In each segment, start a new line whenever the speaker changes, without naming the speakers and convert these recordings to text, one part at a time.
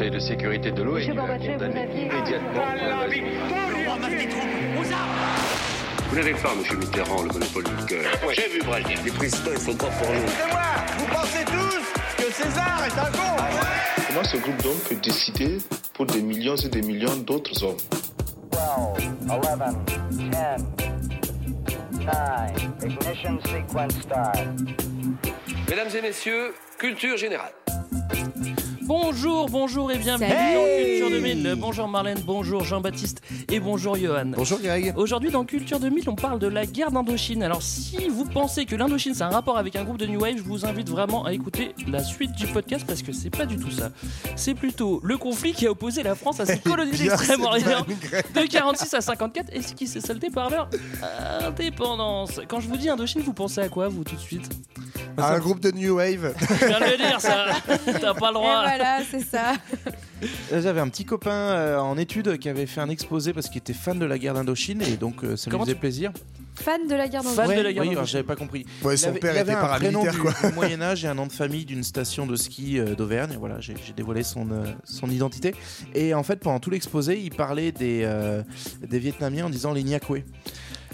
Conseil de sécurité de l'ONU a condamné immédiatement
Vous n'avez pas, monsieur Mitterrand, le monopole du cœur. J'ai vu Brazil. Les présidents, ils sont pas pour nous.
C'est moi Vous pensez tous que César est un con
Comment ce groupe d'hommes peut décider pour des millions et des millions d'autres hommes
12, 11, 10, 9, ignition sequence start.
Mesdames et messieurs, culture générale.
Bonjour, bonjour et bienvenue dans Culture 2000. Bonjour Marlène, bonjour Jean-Baptiste et bonjour Johan.
Bonjour Greg.
Aujourd'hui dans Culture 2000, on parle de la guerre d'Indochine. Alors si vous pensez que l'Indochine c'est un rapport avec un groupe de New Wave, je vous invite vraiment à écouter la suite du podcast parce que c'est pas du tout ça. C'est plutôt le conflit qui a opposé la France à ses colonies
bien,
d'Extrême-Orient
c'est bien,
de 46 à 54 et ce qui s'est soldé par leur indépendance. Quand je vous dis Indochine, vous pensez à quoi vous tout de suite?
Un groupe de New Wave.
Je viens de le dire ça, t'as pas le
Et
droit.
Voilà, c'est ça.
J'avais un petit copain euh, en études qui avait fait un exposé parce qu'il était fan de la guerre d'Indochine et donc euh, ça
Comment
lui faisait plaisir.
Fan de la guerre
Fan
d'Indochine.
de la guerre
oui, j'avais pas compris.
Ouais,
Il
son
avait-
père
il avait
était
un prénom
paramilitaire,
du,
quoi.
du Moyen Âge et un nom de famille d'une station de ski euh, d'Auvergne. Voilà, j'ai j'ai dévoilé son, euh, son identité. Et en fait, pendant tout l'exposé, il parlait des, euh, des Vietnamiens en disant les Nyakwe.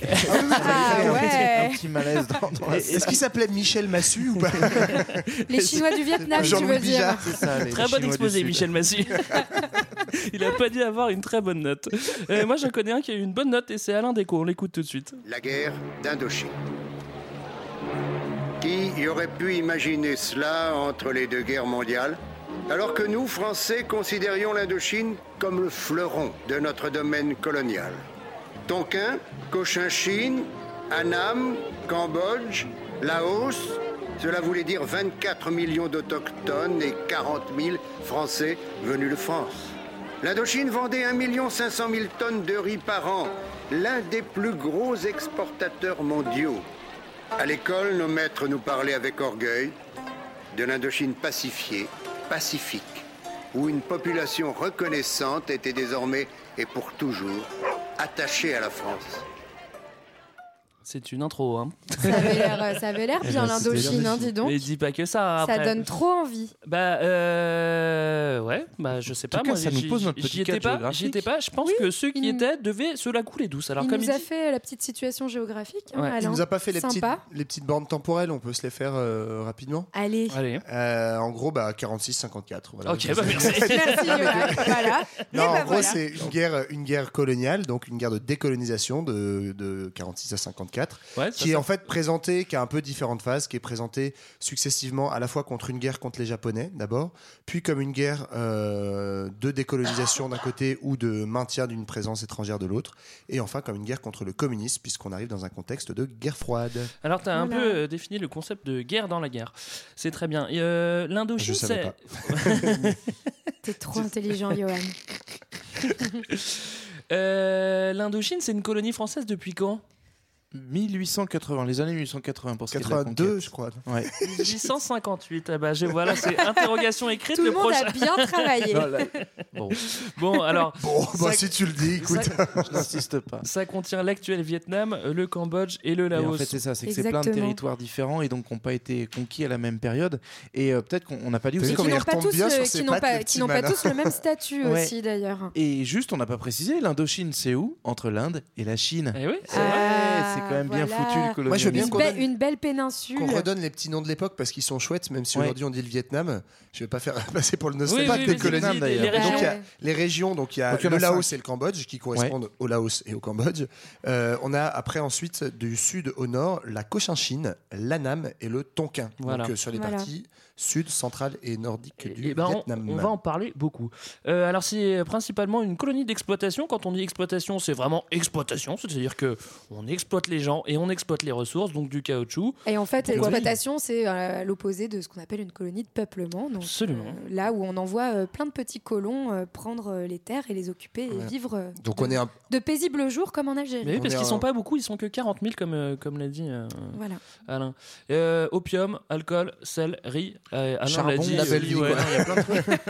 Ah
un,
ouais.
petit malaise dans, dans la
Est-ce qu'il s'appelait Michel Massu ou pas
Les Chinois du Vietnam, tu veux dire.
Bijard.
Ça,
Très bon exposé. Michel Massu. Il a pas dû avoir une très bonne note. Euh, moi, j'en connais un qui a eu une bonne note et c'est Alain Déco. On l'écoute tout de suite.
La guerre d'Indochine. Qui y aurait pu imaginer cela entre les deux guerres mondiales alors que nous, Français, considérions l'Indochine comme le fleuron de notre domaine colonial? Tonkin, Cochinchine, Annam, Cambodge, Laos, cela voulait dire 24 millions d'autochtones et 40 000 Français venus de France. L'Indochine vendait 1 500 000 tonnes de riz par an, l'un des plus gros exportateurs mondiaux. À l'école, nos maîtres nous parlaient avec orgueil de l'Indochine pacifiée, pacifique, où une population reconnaissante était désormais et pour toujours attachée à la France.
C'est une intro. Hein.
Ça avait l'air, euh, ça l'air bien
ben,
l'Indochine, hein, dis donc.
Mais dis pas que ça.
Ça
Après.
donne trop envie.
Bah, euh. Ouais, bah, je sais pas.
tout cas,
moi,
ça nous pose notre petit
étais pas.
géographique.
J'y étais pas. Je pense
Oui,
que ceux qui
il-
étaient devaient se la couler douce. Alors,
il
comme
nous
il
a
dit-
fait la petite situation géographique. hein,
Ouais.
Alain.
Il nous a pas fait les petites, les petites bornes temporelles, on peut se les faire euh, rapidement.
Allez.
Allez.
Euh, en gros, bah, 46-54. Voilà.
Ok, bah merci.
Merci. Voilà.
Non,
Et
en
bah
gros,
voilà.
c'est une guerre, une guerre coloniale, donc une guerre de décolonisation de, de 46 à 54,
Ouais, ça,
qui est
ça-
en fait présentée, qui a un peu différentes phases, qui est présentée successivement à la fois contre une guerre contre les Japonais d'abord, puis comme une guerre euh, de décolonisation d'un côté ou de maintien d'une présence étrangère de l'autre, et enfin comme une guerre contre le communisme, puisqu'on arrive dans un contexte de guerre froide.
Alors, tu as un
Voilà.
peu euh, défini le concept de guerre dans la guerre. C'est très bien. Et, euh, L'Indochine, c'est.
T'es trop intelligent, Johan.
Euh, L'Indochine, c'est une colonie française depuis quand?
1880, les années 1880 pour ce qui est de la
82,
conquête.
je crois.
Ouais.
1858. Ah bah, je, voilà, c'est interrogation écrite.
Tout le monde
prochain.
a bien travaillé.
Non, là- Bon,
Bon, alors,
Bon, bah,
Ça-
si tu le dis, écoute.
je n'insiste pas.
ça contient l'actuel Vietnam, le Cambodge et le
Et en
Laos.
fait, c'est ça, c'est que c'est plein de territoires différents et donc qui n'ont pas été conquis à la même période. Et euh, peut-être qu'on on n'a pas dit aussi.
comment il
n'ont pas tous,
bien
le-
sur
qui n'ont
pattes,
pas,
le
qui
petit
n'ont pas
malin.
tous le même statut
Ouais.
aussi d'ailleurs.
Et juste, on n'a pas précisé, l'Indochine, c'est où Entre l'Inde et la Chine.
Eh oui,
C'est
Ah,
vrai, c'est quand même bien foutu le colonialisme.
Moi, je veux bien
Une,
qu'on
belle-
donne-
une belle péninsule.
Qu'on redonne les petits noms de l'époque parce qu'ils sont chouettes, même si
Ouais.
aujourd'hui on dit le Vietnam. Je vais pas faire passer pour le
Oui,
nostalgique
oui,
des
oui,
colonies.
ça,
d'ailleurs.
les
Et donc,
régions.
il y a les régions, donc il y a
Donc, il y en
le Laos et le Cambodge qui correspondent au Laos et au Cambodge. Euh, on a après ensuite du sud au nord la Cochinchine, l'Annam et le Tonkin.
Voilà.
Donc euh, sur les
Voilà.
parties sud, centrale et nordique du
Eh ben, on,
Vietnam.
on va en parler beaucoup. Euh, alors c'est principalement une colonie d'exploitation. Quand on dit exploitation, c'est vraiment exploitation, c'est-à-dire que on exploite les gens et on exploite les ressources, donc du caoutchouc.
Et en fait, l'exploitation, c'est euh, l'opposé de ce qu'on appelle une colonie de peuplement. Donc,
Absolument.
euh, là où on envoie euh, plein de petits colons euh, prendre euh, les terres et les occuper et
Ouais.
vivre euh,
Donc
de,
on est un,
de paisibles jours comme en Algérie.
Mais oui, parce qu'ils
en-
sont pas beaucoup, ils sont que 40 000 comme euh, comme l'a dit euh,
Voilà.
Alain. Euh, opium, alcool, sel, riz. Euh, l'a
Charbon,
dit.
la belle vie,
ouais,
quoi.
non, il y a plein de trucs.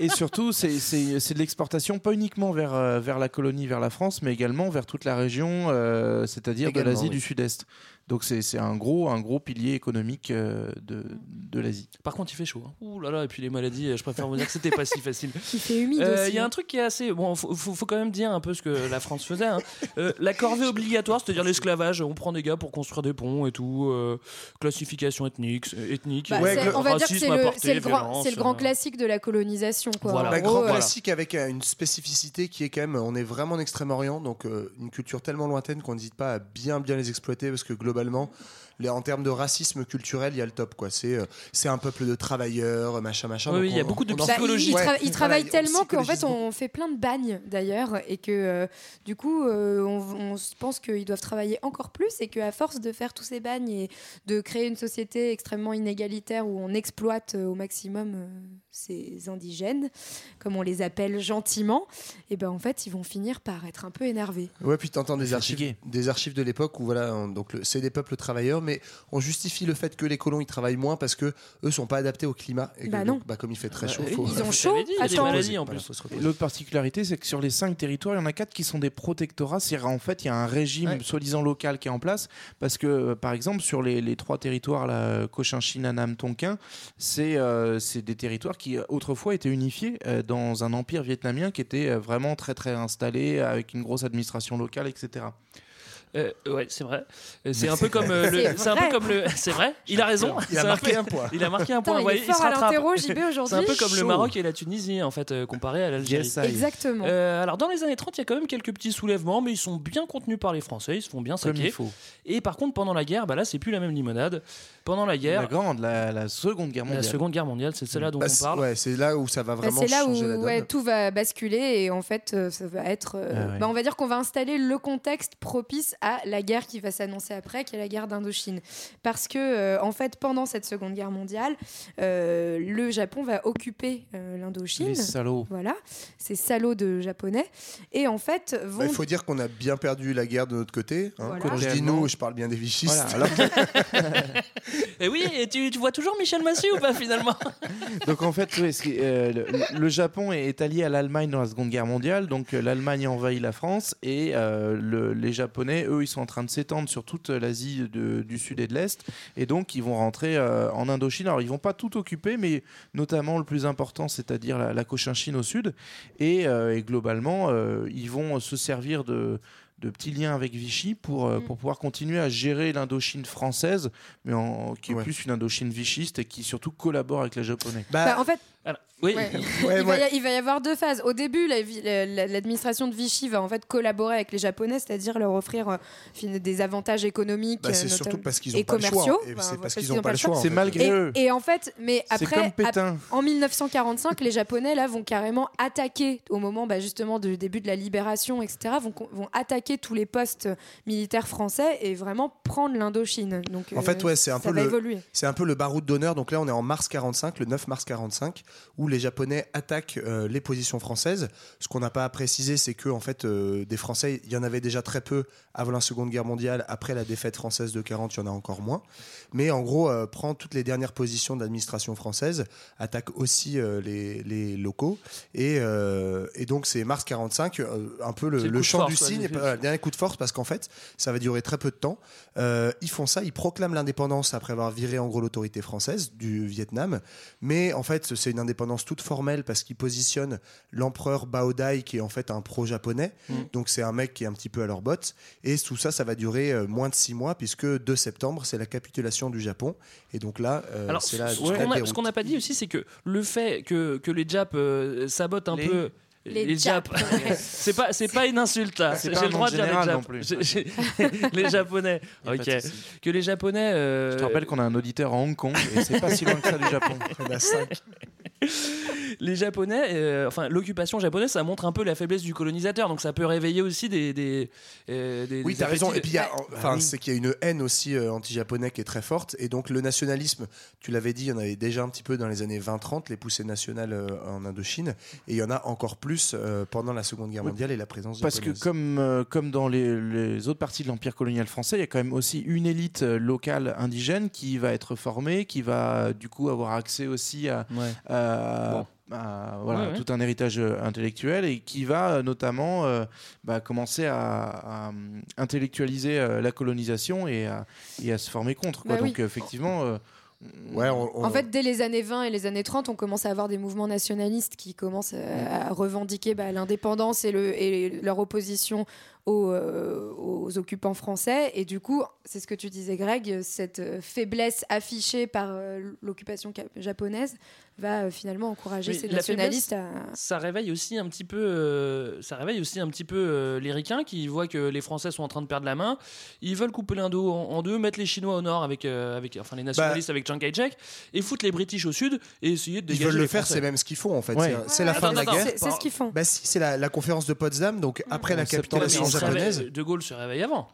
Et surtout, c'est- c'est c'est de l'exportation, pas uniquement vers, euh, vers la colonie, vers la France, mais également vers toute la région, euh, c'est-à-dire de l'Asie
oui.
du Sud-Est. Donc c'est c'est un gros, un gros pilier économique euh, de, de l'Asie.
Par contre, il fait chaud. hein. Ouh là là, et puis les maladies, je préfère vous dire que c'était pas si facile.
Il fait humide
Euh,
aussi.
Il y a
hein.
un truc qui est assez. Bon, faut, faut, faut quand même dire un peu ce que la France faisait. hein. Euh, la corvée obligatoire, c'est-à-dire l'esclavage, on prend des gars pour construire des ponts et tout. euh, classification ethnique. ethnique
Bah,
Ouais,
c'est-
le
on va dire que c'est le, le grand, le
euh,
classique de la colonisation. Quoi.
Voilà.
Bah,
gros,
grand
euh,
classique avec euh, une spécificité qui est quand même, on est vraiment en Extrême-Orient, donc euh, une culture tellement lointaine qu'on n'hésite pas à bien bien les exploiter parce que globalement, globalement les, en termes de racisme culturel, il y a le top quoi. C'est euh, c'est un peuple de travailleurs, machin machin.
Oui,
donc
oui, il y a beaucoup de
en-
Bah,
psychologie.
ils,
Ouais, voilà,
travaillent tellement qu'en fait on fait plein de bagnes d'ailleurs et que euh, du coup euh, on, on se pense qu'ils doivent travailler encore plus et qu'à force de faire tous ces bagnes et de créer une société extrêmement inégalitaire où on exploite au maximum euh, ces indigènes, comme on les appelle gentiment, et ben en fait ils vont finir par être un peu énervés.
Ouais, puis t'entends des archives, des archives de l'époque où voilà, on- donc le- c'est des peuples travailleurs, mais on justifie le fait que les colons ils travaillent moins parce que eux sont pas adaptés au climat. Et que
Bah
donc,
non.
bah, comme il fait très
Bah,
chaud, faut,
Ils ont chaud.
L'autre particularité, c'est que sur les cinq territoires, il y en a quatre qui sont des protectorats. C'est-à-dire, en fait, il y a un régime
Ouais.
soi-disant local qui est en place. Parce que, euh, par exemple, sur les, les trois territoires, là, Cochinchine, Annam, Tonkin, c'est euh, c'est des territoires qui, autrefois, étaient unifiés euh, dans un empire vietnamien qui était euh, vraiment très, très installé, avec une grosse administration locale, etc.
Euh, ouais, c'est vrai. Euh, C'est un peu comme euh, le.
C'est
un peu
vrai.
comme le. C'est vrai. Il a raison.
Il a marqué un point.
Il a marqué un point.
il
ouais,
est fort
se rattrape. C'est un peu comme le. Maroc et la Tunisie en fait euh, comparé à l'Algérie.
Yes.
Exactement.
Euh, alors dans les années 30, il y a quand même quelques petits soulèvements, mais ils sont bien contenus par les Français, ils se font bien
Comme
saquer.
il faut.
Et par contre, pendant la guerre, bah là, c'est plus la même limonade. Pendant la guerre,
La grande, la, la seconde guerre
la
mondiale.
Seconde Guerre mondiale, c'est celle-là dont
Bah,
on parle.
ouais, c'est là où ça va
Bah,
vraiment
c'est là où
changer la donne.
ouais, tout va basculer et en fait euh, ça va être euh,
Ah ouais.
bah, on va dire qu'on va installer le contexte propice à la guerre qui va s'annoncer après qui est la guerre d'Indochine parce que euh, en fait pendant cette seconde guerre mondiale euh, le Japon va occuper euh, l'Indochine
Les salauds.
voilà ces salauds de japonais et en fait vont
Bah, il faut dire qu'on a bien perdu la guerre de notre côté. hein.
Voilà.
Quand je dis nous, je parle bien des vichistes.
Voilà, alors
Et oui, et tu, tu vois toujours Michel Massy ou pas finalement?
Donc en fait, euh, le, le Japon est allié à l'Allemagne dans la Seconde Guerre mondiale, donc l'Allemagne envahit la France et euh, le- les Japonais, eux, ils sont en train de s'étendre sur toute l'Asie du Sud et de l'Est, et donc ils vont rentrer euh, en Indochine. Alors ils vont pas tout occuper, mais notamment le plus important, c'est-à-dire la, la Cochinchine au sud, et, euh, et globalement, euh, ils vont se servir de de petits liens avec Vichy pour, euh,
Mm.
pour pouvoir continuer à gérer l'Indochine française, mais en, qui est
Ouais.
plus une Indochine vichiste et qui surtout collabore avec les Japonais.
Bah,
Bah, en fait
Alors, Oui,
Ouais.
Ouais,
il, va y, il va y avoir deux phases. Au début, la- l'administration de Vichy va en fait collaborer avec les Japonais, c'est-à-dire leur offrir euh, des avantages économiques,
bah, c'est
euh,
surtout parce qu'ils
et
ont pas le choix.
Enfin,
c'est
parce
parce
qu'ils
n'ont pas le choix.
C'est
fait.
malgré eux.
Et, en fait, mais après, ap- en 1945, les Japonais là vont carrément attaquer au moment bah, justement du début de la libération, etc. Vont, vont attaquer tous les postes militaires français et vraiment prendre l'Indochine. Donc
En fait, ouais, c'est un
ça
peu
va
le-
évoluer.
C'est un peu le baroud d'honneur. Donc là, on est en mars 45, le 9 mars 45, où les Japonais attaquent euh, les positions françaises. Ce qu'on n'a pas précisé, c'est que en fait, euh, des Français, il y en avait déjà très peu avant la Seconde Guerre mondiale. Après la défaite française de 40, il y en a encore moins. Mais en gros, euh, prend toutes les dernières positions de l'administration française, attaque aussi les, les locaux. Et, et donc, c'est mars 45, euh, un peu le,
le force,
du pas- le dernier coup de force, parce qu'en fait, ça va durer très peu de temps. Ils font ça, ils proclament l'indépendance après avoir viré en gros l'autorité française du Vietnam. Mais en fait, c'est une indépendance toute formelle parce qu'ils positionnent l'empereur Bao Dai, qui est en fait un pro-japonais.
Mm.
Donc c'est un mec qui est un petit peu à leur botte. Et tout ça, ça va durer euh, moins de six mois, puisque 2 septembre, c'est la capitulation du Japon. Et donc là, euh,
Alors,
c'est là
ce ce qu'on n'a pas dit aussi, c'est que le fait que, que les Japs euh, sabotent un
Les-
peu.
Les
Japs, c'est pas c'est pas une insulte J'ai
pas
le
un
droit de dire les
général
Japs. les Japonais. Ok. Que les Japonais. euh,
Je te rappelle qu'on a un auditeur à Hong Kong et c'est pas si loin que ça du Japon.
Il y en a cinq.
Les Japonais, euh, enfin l'occupation japonaise, ça montre un peu la faiblesse du colonisateur, donc ça peut réveiller aussi des. des, euh, des-
Oui,
des
t'as raison. Et puis, il y a- enfin,
Bah oui.
c'est qu'il y a une haine aussi euh, anti-japonais qui est très forte. Et donc, le nationalisme, tu l'avais dit, il y en avait déjà un petit peu dans les années 20-30, les poussées nationales euh, en Indochine. Et il y en a encore plus euh, pendant la Seconde Guerre
Oui.
mondiale et la présence
Parce que comme, euh, comme dans les, les autres parties de l'Empire colonial français, il y a quand même aussi une élite locale indigène qui va être formée, qui va du coup avoir accès aussi à,
Ouais.
à-
Bon.
a, voilà,
Ouais, ouais.
tout un héritage euh, intellectuel et qui va euh, notamment euh, bah, commencer à, à, intellectualiser euh, la colonisation et à, et à se former contre. Quoi.
Bah.
Donc euh, effectivement, euh,
Ouais, on- on-
En fait, dès les années 20 et les années 30, on commence à avoir des mouvements nationalistes qui commencent à, à revendiquer bah, l'indépendance et, le, et leur opposition aux, euh, aux occupants français. Et du coup, c'est ce que tu disais, Greg, cette euh, faiblesse affichée par euh, l'occupation japonaise va euh, finalement encourager
Mais
ces nationalistes
faiblesse,
à.
ça réveille aussi un petit peu, euh, ça réveille aussi un petit peu euh, les ricains qui voient que les Français sont en train de perdre la main. Ils veulent couper l'Indo en, en deux, mettre les Chinois au nord avec, euh, avec enfin les nationalistes avec Chiang Kai-shek et foutre les British au sud et essayer de
Ils
dégager
veulent le
les
faire, c'est même ce qu'ils font en fait.
Ouais.
C'est- la
Ouais,
fin de la guerre.
C'est ce qu'ils font.
Bah si, c'est la, la conférence de Potsdam, donc après la capitulation japonaise.
de Gaulle se réveille avant.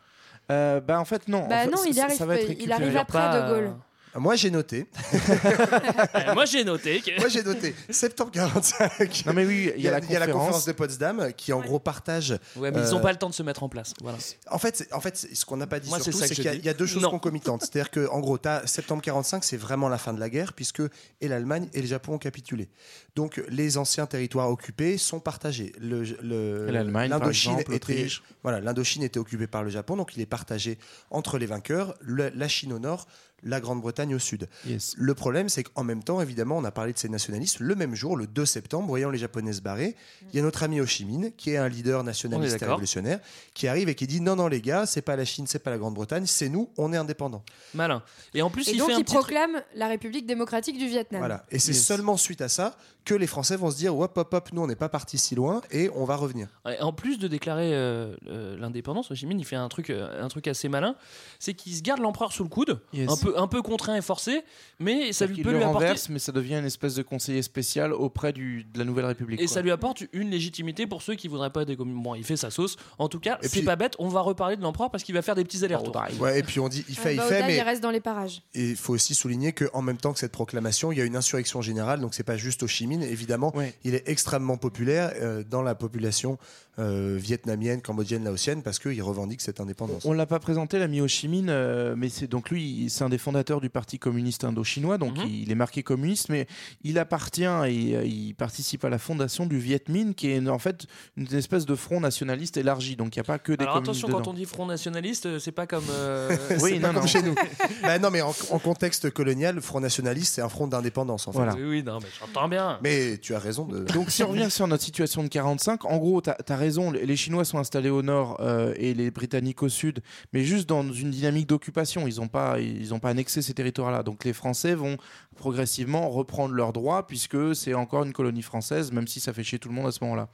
euh, bah, en fait, non.
Bah
En fait,
non, il arrive
ça va être
pas, il arrive après
Pas,
De Gaulle.
Euh,
Moi j'ai noté.
Euh, Moi j'ai noté que.
Moi j'ai noté. Septembre 45.
Non mais oui, il y a, la
il y a la conférence de Potsdam qui en gros partage.
Ouais, mais ils
Euh,
n'ont pas le temps de se mettre en place. Voilà.
En fait, en fait, ce qu'on n'a pas dit
Moi,
surtout, c'est qu'il y, a- y deux choses
Non.
concomitantes. C'est-à-dire que, en gros, as septembre 45, c'est vraiment la fin de la guerre puisque et l'Allemagne et le Japon ont capitulé. Donc, les anciens territoires occupés sont partagés. Le, le-
l'Allemagne, par
l'Indochine
exemple,
était,
l'Autriche.
voilà, l'Indochine était occupée par le Japon, donc il est partagé entre les vainqueurs, le- la Chine au nord, la Grande-Bretagne au sud.
Yes.
Le problème, c'est qu'en même temps, évidemment, on a parlé de ces nationalistes. Le même jour, le 2 septembre, voyant les Japonais se barrer, il y a notre ami Ho Chi Minh, qui est un leader nationaliste et révolutionnaire, qui arrive et qui dit non, non, les gars, c'est pas la Chine, c'est pas la Grande-Bretagne, c'est nous, on est indépendants.
Malin. Et en plus,
Et
il
donc,
fait un
il
petit truc-
proclame la République démocratique du Vietnam.
Voilà. Et c'est
Yes.
seulement suite à ça que les Français vont se dire hop, hop, hop, nous, on n'est pas parti si loin et on va revenir.
En plus de déclarer euh, l'indépendance, Ho Chi Minh il fait un truc, euh, un truc assez malin, c'est qu'il se garde l'empereur sous le coude,
Yes.
un peu, un peu contraint et forcé, mais ça lui peut
le
lui apporter
renverse, mais ça devient une espèce de conseiller spécial auprès du, de la Nouvelle République.
et
quoi.
ça lui apporte une légitimité pour ceux qui voudraient pas des communes. Bon, il fait sa sauce. En tout cas,
Et
c'est
puis-
pas bête. On va reparler de l'empereur parce qu'il va faire des petits allers-retours.
Ouais, et puis on dit il fait,
Ah,
il
bah,
fait,
Oda, il
mais
reste dans les parages.
Et il faut aussi souligner qu'en même temps que cette proclamation, il y a une insurrection générale, donc c'est pas juste Ho Chi Minh, évidemment,
Ouais.
il est extrêmement populaire euh, dans la population euh, vietnamienne, cambodgienne, laotienne, parce qu'il revendique cette indépendance.
On l'a pas présenté, l'ami Ho Chi Minh, euh, mais c'est donc lui, c'est un des fondateurs du Parti communiste indo-chinois, donc
Mhm.
il est marqué communiste, mais il appartient et euh, il participe à la fondation du Viet Minh, qui est en fait une espèce de front nationaliste élargi, donc il n'y a pas que des
Alors attention,
dedans.
quand on dit Front Nationaliste, euh, c'est pas comme. euh,
Oui,
c'est pas
non,
comme
non.
chez nous. Bah non, mais en, en contexte colonial, le Front Nationaliste, c'est un front d'indépendance, en fait.
Voilà.
Oui, oui, non, mais j'entends bien.
Mais tu as raison de.
Donc si on revient sur notre situation de 45, en gros, tu as, raison, les les Chinois sont installés au nord euh, et les Britanniques au sud, mais juste dans une dynamique d'occupation. Ils n'ont pas, ils ont pas annexé ces territoires-là. Donc les Français vont progressivement reprendre leurs droits puisque c'est encore une colonie française, même si ça fait chier tout le monde à ce moment-là.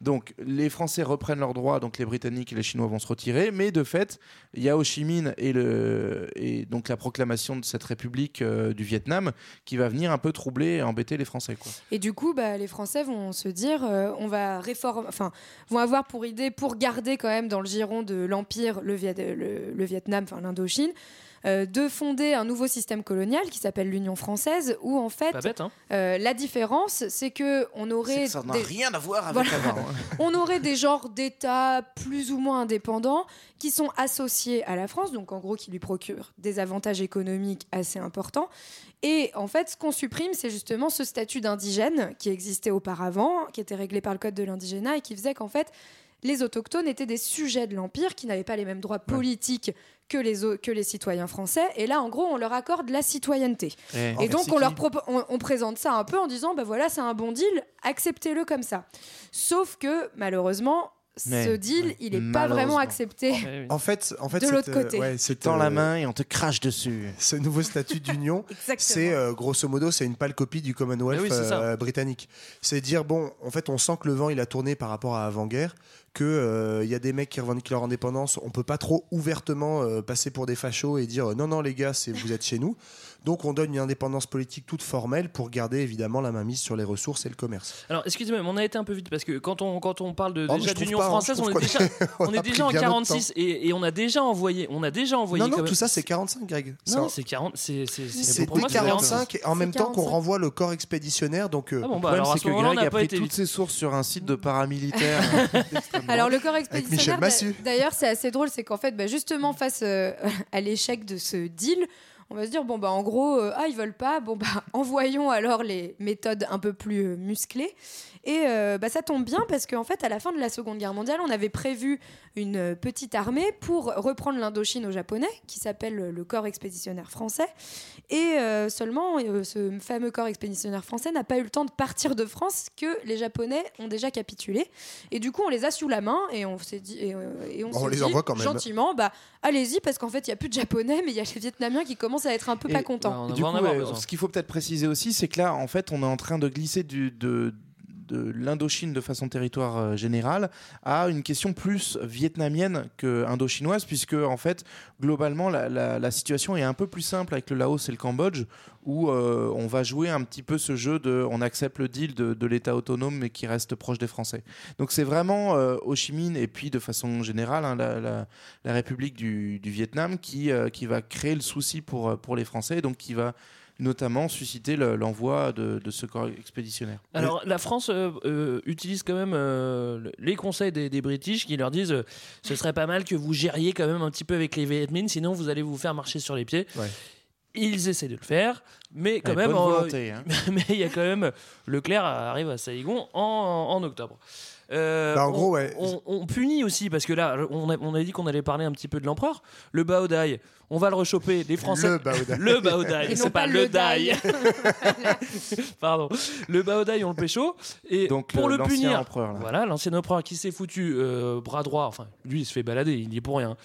Donc les Français reprennent leurs droits, donc les Britanniques et les Chinois vont se retirer, mais de fait, il y a Ho Chi Minh et, donc la proclamation de cette République euh, du Vietnam qui va venir un peu troubler et embêter les Français.
Et du coup, bah, les Français vont se dire, euh, on va réformer, enfin, vont avoir pour idée, pour garder quand même dans le giron de l'empire le Vietnam, enfin l'Indochine, euh, de fonder un nouveau système colonial qui s'appelle l'Union française, où en fait,
bête, hein
euh, la différence, c'est que on aurait
ça n'a
des-
rien à voir avec
Voilà.
avant. hein.
on aurait des genres d'États plus ou moins indépendants qui sont associés à la France, donc en gros qui lui procurent des avantages économiques assez importants. Et en fait, ce qu'on supprime, c'est justement ce statut d'indigène qui existait auparavant, qui était réglé par le Code de l'indigénat et qui faisait qu'en fait, les autochtones étaient des sujets de l'Empire qui n'avaient pas les mêmes droits politiques que les, que les citoyens français. Et là, en gros, on leur accorde la citoyenneté.
Eh,
Et donc, on, leur on, on présente ça un peu en disant, bah voilà, c'est un bon deal, acceptez-le comme ça. Sauf que, malheureusement,
Mais,
ce deal,
ouais,
il n'est pas vraiment accepté.
Oui.
En fait, en fait
De l'autre
euh,
côté.
ouais, cette,
Tends la
euh,
main et on te crache dessus.
Ce nouveau statut d'union, c'est euh, grosso modo, c'est une pâle copie du Commonwealth
oui, c'est
euh, britannique. C'est dire bon, en fait, on sent que le vent il a tourné par rapport à avant-guerre, que il y a des mecs qui revendiquent leur indépendance. On peut pas trop ouvertement euh, passer pour des fachos et dire non non les gars, c'est vous êtes chez nous. Donc on donne une indépendance politique toute formelle pour garder évidemment la mainmise sur les ressources et le commerce.
Alors, excusez-moi, mais on a été un peu vite parce que quand on, quand on parle de,
Oh,
déjà d'Union
hein,
française, on est déjà, on
a
est déjà en
bien notre
46 et, et on a déjà envoyé, on a déjà envoyé.
non non, tout
même-
ça c'est 45 Greg.
Non, c'est 40, c'est c'est- c'est-
c'est
pour
dès
moi, c'est
45 et en même temps qu'on
45.
renvoie le corps expéditionnaire donc euh,
Ah bon,
Le
bah
problème, c'est
ce
que Greg a
pas
pris
été
toutes ses sources sur un site de paramilitaires.
Alors le corps expéditionnaire, d'ailleurs, c'est assez drôle, c'est qu'en fait, bah, justement face euh, à l'échec de ce deal, on va se dire bon bah en gros euh, ah ils veulent pas bon bah envoyons alors les méthodes un peu plus euh, musclées. Et euh, bah, ça tombe bien parce qu'en fait à la fin de la Seconde Guerre mondiale on avait prévu une euh, petite armée pour reprendre l'Indochine aux Japonais qui s'appelle le corps expéditionnaire français. Et seulement ce fameux corps expéditionnaire français n'a pas eu le temps de partir de France que les Japonais ont déjà capitulé. Et du coup on les a sous la main et on s'est dit et, et on,
les
dit
envoie quand même.
gentiment bah allez-y parce qu'en fait il y a plus de Japonais mais il y a les Vietnamiens qui commencent à être un peu
Et-
pas contents.
Et du coup, euh, ce qu'il faut peut-être préciser aussi, c'est que là, en fait, on est en train de glisser du, de, l'Indochine de façon territoire euh, générale à une question plus vietnamienne que indo-chinoise, puisque en fait, globalement, la, situation est un peu plus simple avec le Laos et le Cambodge, où euh, on va jouer un petit peu ce jeu de on accepte le deal de, l'État autonome mais qui reste proche des Français. Donc c'est vraiment euh, Ho Chi Minh et puis de façon générale hein, la, République du, Vietnam qui, euh, qui va créer le souci pour, pour les Français, donc qui va notamment susciter le- l'envoi de, de ce corps expéditionnaire.
Alors la France euh, euh, utilise quand même euh, le- les conseils des, des British qui leur disent euh, ce serait pas mal que vous gériez quand même un petit peu avec les Viet Minh, sinon vous allez vous faire marcher sur les pieds. Ils essaient de le faire, mais quand
Ouais,
même,
bonne
euh,
volonté, hein.
mais il y a quand même Leclerc arrive à Saigon en, en octobre. Euh,
Bah, en
on,
gros, ouais.
on, on punit aussi parce que là, on a, on a dit qu'on allait parler un petit peu de l'empereur. Le Baodai, on va le rechoper. Les Français,
Le Baodai.
le Baodai, c'est pas,
pas
le Dai. Pardon. Le Baodai, on le pécho. Et
Donc,
pour
le-
le, punir,
empereur, là.
voilà, l'ancien empereur qui s'est foutu euh, bras droit. Enfin, lui, il se fait balader, il y est pour rien.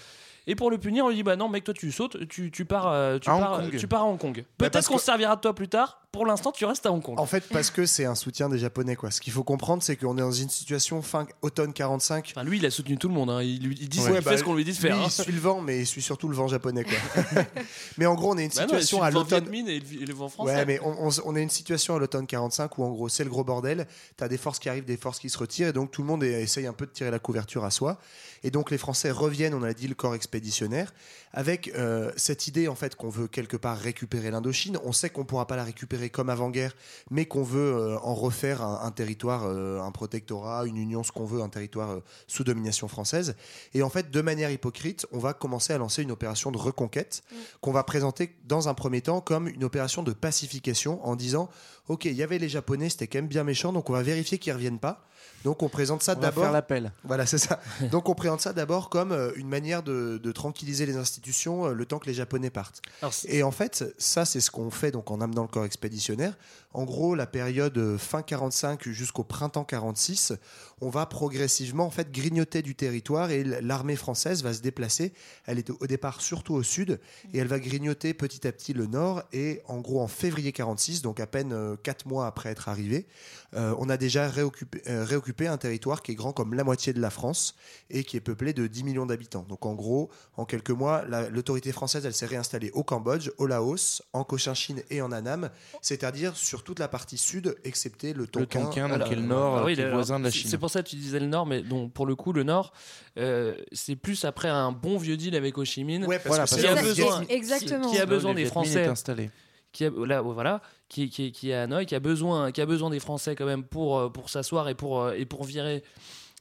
Et pour le punir, on lui dit bah non, mec, toi tu sautes, tu, tu pars, euh, tu
À Hong
pars,
Kong.
tu pars à Hong Kong.
Bah,
Peut-être qu'on
que-
se servira de toi plus tard. Pour l'instant, tu restes à Hong Kong.
En fait, parce que c'est un soutien des Japonais. Quoi. Ce qu'il faut comprendre, c'est qu'on est dans une situation fin automne 45.
Enfin, lui, il a soutenu tout le monde. hein. Il, lui- il dit,
Ouais,
il
bah,
fait ce qu'on lui dit de faire.
lui,
hein.
il suit le vent, mais il suit surtout le vent japonais. Quoi. mais en gros, on est une
Bah non,
situation à l'automne.
Et le, vent français.
Ouais, mais on, on- on a une situation à l'automne 45 où en gros c'est le gros bordel. T'as des forces qui arrivent, des forces qui se retirent, et donc tout le monde est- essaye un peu de tirer la couverture à soi. Et donc les Français reviennent, on a dit le corps expéditionnaire, avec euh, cette idée en fait qu'on veut quelque part récupérer l'Indochine. On sait qu'on pourra pas la récupérer comme avant-guerre, mais qu'on veut euh, en refaire un, un territoire, euh, un protectorat, une union, ce qu'on veut, un territoire euh, sous domination française. Et en fait, de manière hypocrite, on va commencer à lancer une opération de reconquête qu'on va présenter dans un premier temps comme une opération de pacification en disant ok il y avait les japonais c'était quand même bien méchant donc on va vérifier qu'ils reviennent pas. Donc on présente ça
On va
d'abord.
faire l'appel.
voilà c'est ça. Donc on présente ça d'abord comme euh, une manière de, de tranquilliser les institutions euh, le temps que les japonais partent.
Alors,
et en fait ça c'est ce qu'on fait donc en amenant le corps expéditionnaire en gros la période euh, fin 45 jusqu'au printemps 46 on va progressivement en fait grignoter du territoire et l'armée française va se déplacer. Elle est au départ surtout au sud et elle va grignoter petit à petit le nord et en gros en février 46 donc à peine euh, quatre mois après être arrivé euh, on a déjà réoccupé, euh, un territoire qui est grand comme la moitié de la France et qui est peuplé de 10 millions d'habitants. Donc en gros en quelques mois la- l'autorité française elle s'est réinstallée au Cambodge au Laos en Cochinchine et en Annam c'est-à-dire sur toute la partie sud excepté le
Le
Tonkin,
Tonkin, donc, qui est le nord,
ah oui,
qui est voisin de la Chine.
C'est pour ça que tu disais le nord, mais donc, pour le coup, le nord, euh, c'est plus après un bon vieux deal avec Ho Chi Minh.
Ouais, parce
Voilà,
que
parce
c'est
qui a besoin,
exactement.
qui, a besoin des
Minh est
Français,
installé.
qui a, là, voilà, qui, qui, qui est à Hanoï, qui a besoin, qui a besoin des Français quand même pour euh, pour s'asseoir et pour euh, et pour virer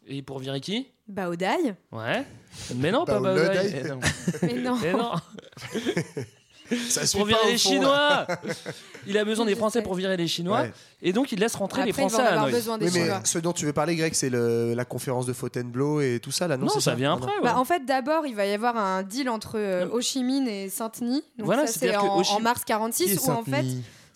et pour virer qui?
Baodai
Ouais. Mais non, pas
Bah, le
Baodai.
Mais non.
Mais non.
ça
pour virer les
fond.
Chinois. Il a besoin des Français pour virer les Chinois
Ouais.
et donc il laisse rentrer
Après,
les Français à
avoir
Hanoï.
besoin des
Oui, mais
Chinois.
ce dont tu veux parler, Greg, c'est le- la conférence de Fontainebleau et tout ça, là, non
ça vient après. ouais.
Bah, en fait, d'abord, il va y avoir un deal entre euh,
Non.
Ho Chi Minh et Saint-Denis. Donc
Voilà,
ça, c'est
que
en, en mars
Qui est
46, où en fait,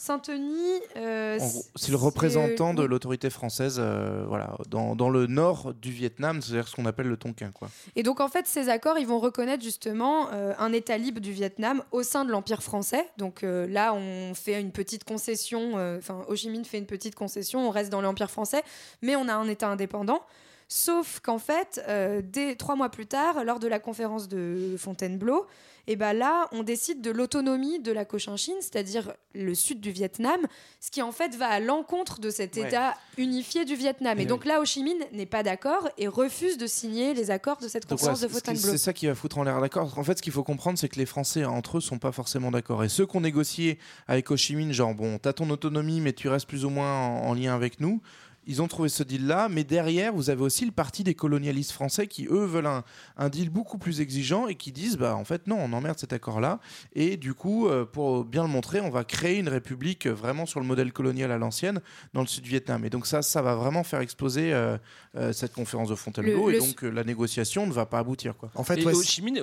Saint-Denis
euh,
C'est le représentant de l'autorité française euh, voilà, dans, dans le nord du Vietnam, c'est-à-dire ce qu'on appelle le Tonkin. Quoi.
Et donc en fait, ces accords, ils vont reconnaître justement euh, un État libre du Vietnam au sein de l'Empire français. Donc là, on fait une petite concession, enfin Ho Chi Minh fait une petite concession, on reste dans l'Empire français, mais on a un État indépendant. Sauf qu'en fait, dès trois mois plus tard, lors de la conférence de Fontainebleau, et ben là, on décide de l'autonomie de la Cochinchine, c'est-à-dire le sud du Vietnam, ce qui en fait va à l'encontre de cet
Ouais.
État unifié du Vietnam. Et,
Et
donc là, Ho Chi Minh n'est pas d'accord et refuse de signer les accords de cette conférence
voilà,
de Fontainebleau.
c'est ça qui va foutre en l'air d'accord. En fait, ce qu'il faut comprendre, c'est que les Français entre eux sont pas forcément d'accord. Et ceux qui ont négocié avec Ho Chi Minh, genre bon, t'as ton autonomie, mais tu restes plus ou moins en, en lien avec nous. Ils ont trouvé ce deal-là, mais derrière, vous avez aussi le parti des colonialistes français qui, eux, veulent un, un deal beaucoup plus exigeant et qui disent, bah, en fait, non, on emmerde cet accord-là. Et du coup, euh, pour bien le montrer, on va créer une république euh, vraiment sur le modèle colonial à l'ancienne dans le sud du Vietnam. Et donc ça, ça va vraiment faire exploser euh, euh, cette conférence de Fontainebleau.
Le-
et
le-
donc, euh, la négociation ne va pas aboutir. Quoi.
En fait,
et
ouais,
Ho Chi Minh,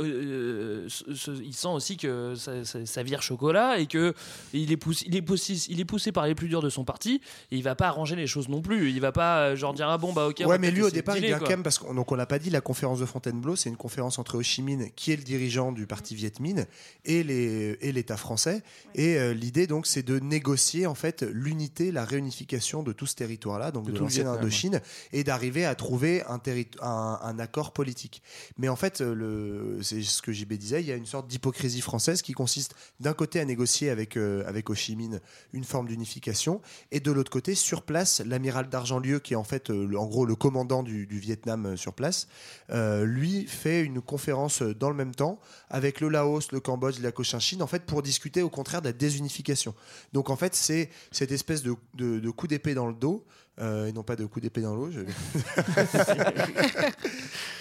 ce- ce- il sent aussi que ça, ça- ça vire chocolat et que il est, poussé, il, est poussé, il est poussé par les plus durs de son parti et il va pas arranger les choses non plus. Il va pas euh, genre dire ah bon bah ok. on va
ouais, mais lui, au
de
départ, il vient quand même parce qu'on donc on l'a pas dit, la conférence de Fontainebleau, c'est une conférence entre Ho Chi Minh, qui est le dirigeant du parti Viet Minh, et les et l'État français. Et euh, l'idée donc, c'est de négocier en fait l'unité, la réunification de tout ce territoire-là, donc
De
de,
tout le
l'ancienne
Vietnam,
Indochine, et d'arriver à trouver un, un, un accord politique. Mais en fait, le, c'est ce que JB disait, il y a une sorte d'hypocrisie française qui consiste d'un côté à négocier avec euh, avec Ho Chi Minh une forme d'unification, et de l'autre côté, sur place, l'amiral d'Argentlieu, qui est en fait euh, en gros le commandant du, Vietnam euh, sur place, euh, lui fait une conférence dans le même temps avec le Laos, le Cambodge, la Cochinchine, en fait pour discuter au contraire de la désunification. Donc en fait c'est cette espèce de coup d'épée dans le dos. Euh, et non pas de coup d'épée dans l'eau. je-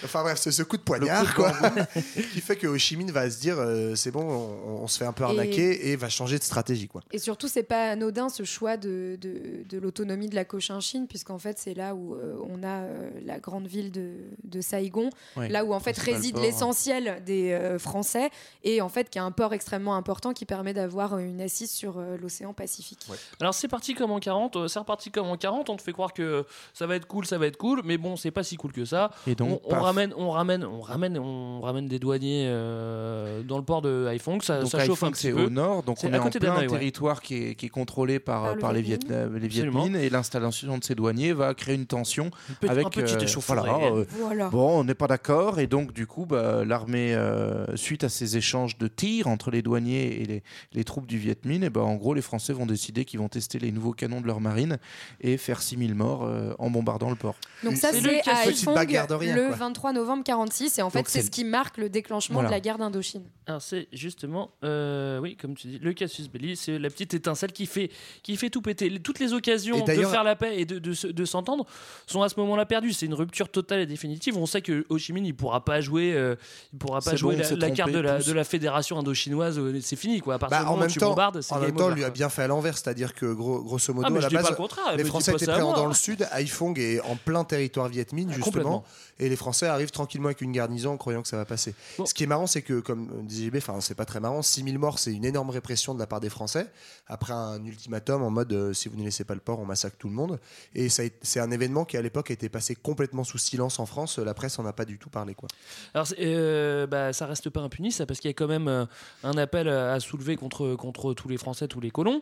enfin bref, c'est ce coup de poignard quoi, qui fait que Ho Chi Minh va se dire euh, c'est bon, on, on se fait un peu arnaquer et... va changer de stratégie quoi.
Et surtout, c'est pas anodin ce choix de, de, de l'autonomie de la Cochinchine, puisqu'en fait, c'est là où euh, on a euh, la grande ville de, de Saigon, là où en fait
principal
réside
port.
l'essentiel des euh, Français, et en fait qui a un port extrêmement important qui permet d'avoir une assise sur euh, l'océan Pacifique.
Alors c'est parti comme en 40, euh, c'est reparti comme en 40, on te fait croire que ça va être cool, ça va être cool, mais bon, c'est pas si cool que ça.
Et donc,
on, on ramène, on ramène, on ramène, on ramène des douaniers euh, dans le port de Haiphong, ça,
Donc
ça chauffe un
Haiphong,
petit
c'est
peu.
au nord, donc
C'est
on est en plein
ouais.
territoire qui est, qui est contrôlé par,
Par le
par les,
Viet
Vietnam, les Viet
Absolument.
Minh et l'installation de ces douaniers va créer une tension
Petit-
avec
un petit
euh, voilà, euh,
Voilà.
Bon, on n'est pas d'accord et donc du coup, bah, l'armée, euh, suite à ces échanges de tirs entre les douaniers et les, les troupes du Viet Minh, et ben en gros, les Français vont décider qu'ils vont tester les nouveaux canons de leur marine et faire 6000 morts euh, en bombardant le port.
Donc ça, c'est à le
quoi.
23 novembre 46, et en fait, c'est ce qui marque le déclenchement
Voilà.
de la guerre d'Indochine.
Alors c'est justement, euh, oui, comme tu dis, le casus belli, c'est la petite étincelle qui fait, qui fait tout péter. Toutes les occasions de faire la paix et de, de se- de s'entendre sont à ce moment-là perdues. C'est une rupture totale et définitive. On sait que Ho Chi Minh, il pourra pas jouer, euh, il pourra pas jouer
bon,
la, carte de la, de la fédération indo-chinoise. C'est fini, quoi. À partir
Bah,
du
en
moment où
même
tu
temps,
bombardes,
en même temps, lui a bien fait à l'envers, c'est-à-dire que gros, grosso modo,
Ah,
à la base,
le contraire.
les Français étaient
ça
dans le sud, Haiphong est en plein territoire Viet Minh justement. Et les Français arrivent tranquillement avec une garnison en croyant que ça va passer.
Bon.
Ce qui est marrant, c'est que comme disait JB, enfin c'est pas très marrant, 6000 morts, c'est une énorme répression de la part des Français après un ultimatum en mode euh, si vous ne laissez pas le port, on massacre tout le monde. Et c'est un événement qui à l'époque a été passé complètement sous silence en France. La presse en a pas du tout parlé quoi.
Alors, euh, bah, ça reste pas impuni, ça, parce qu'il y a quand même euh, un appel à soulever contre, contre tous les Français, tous les colons.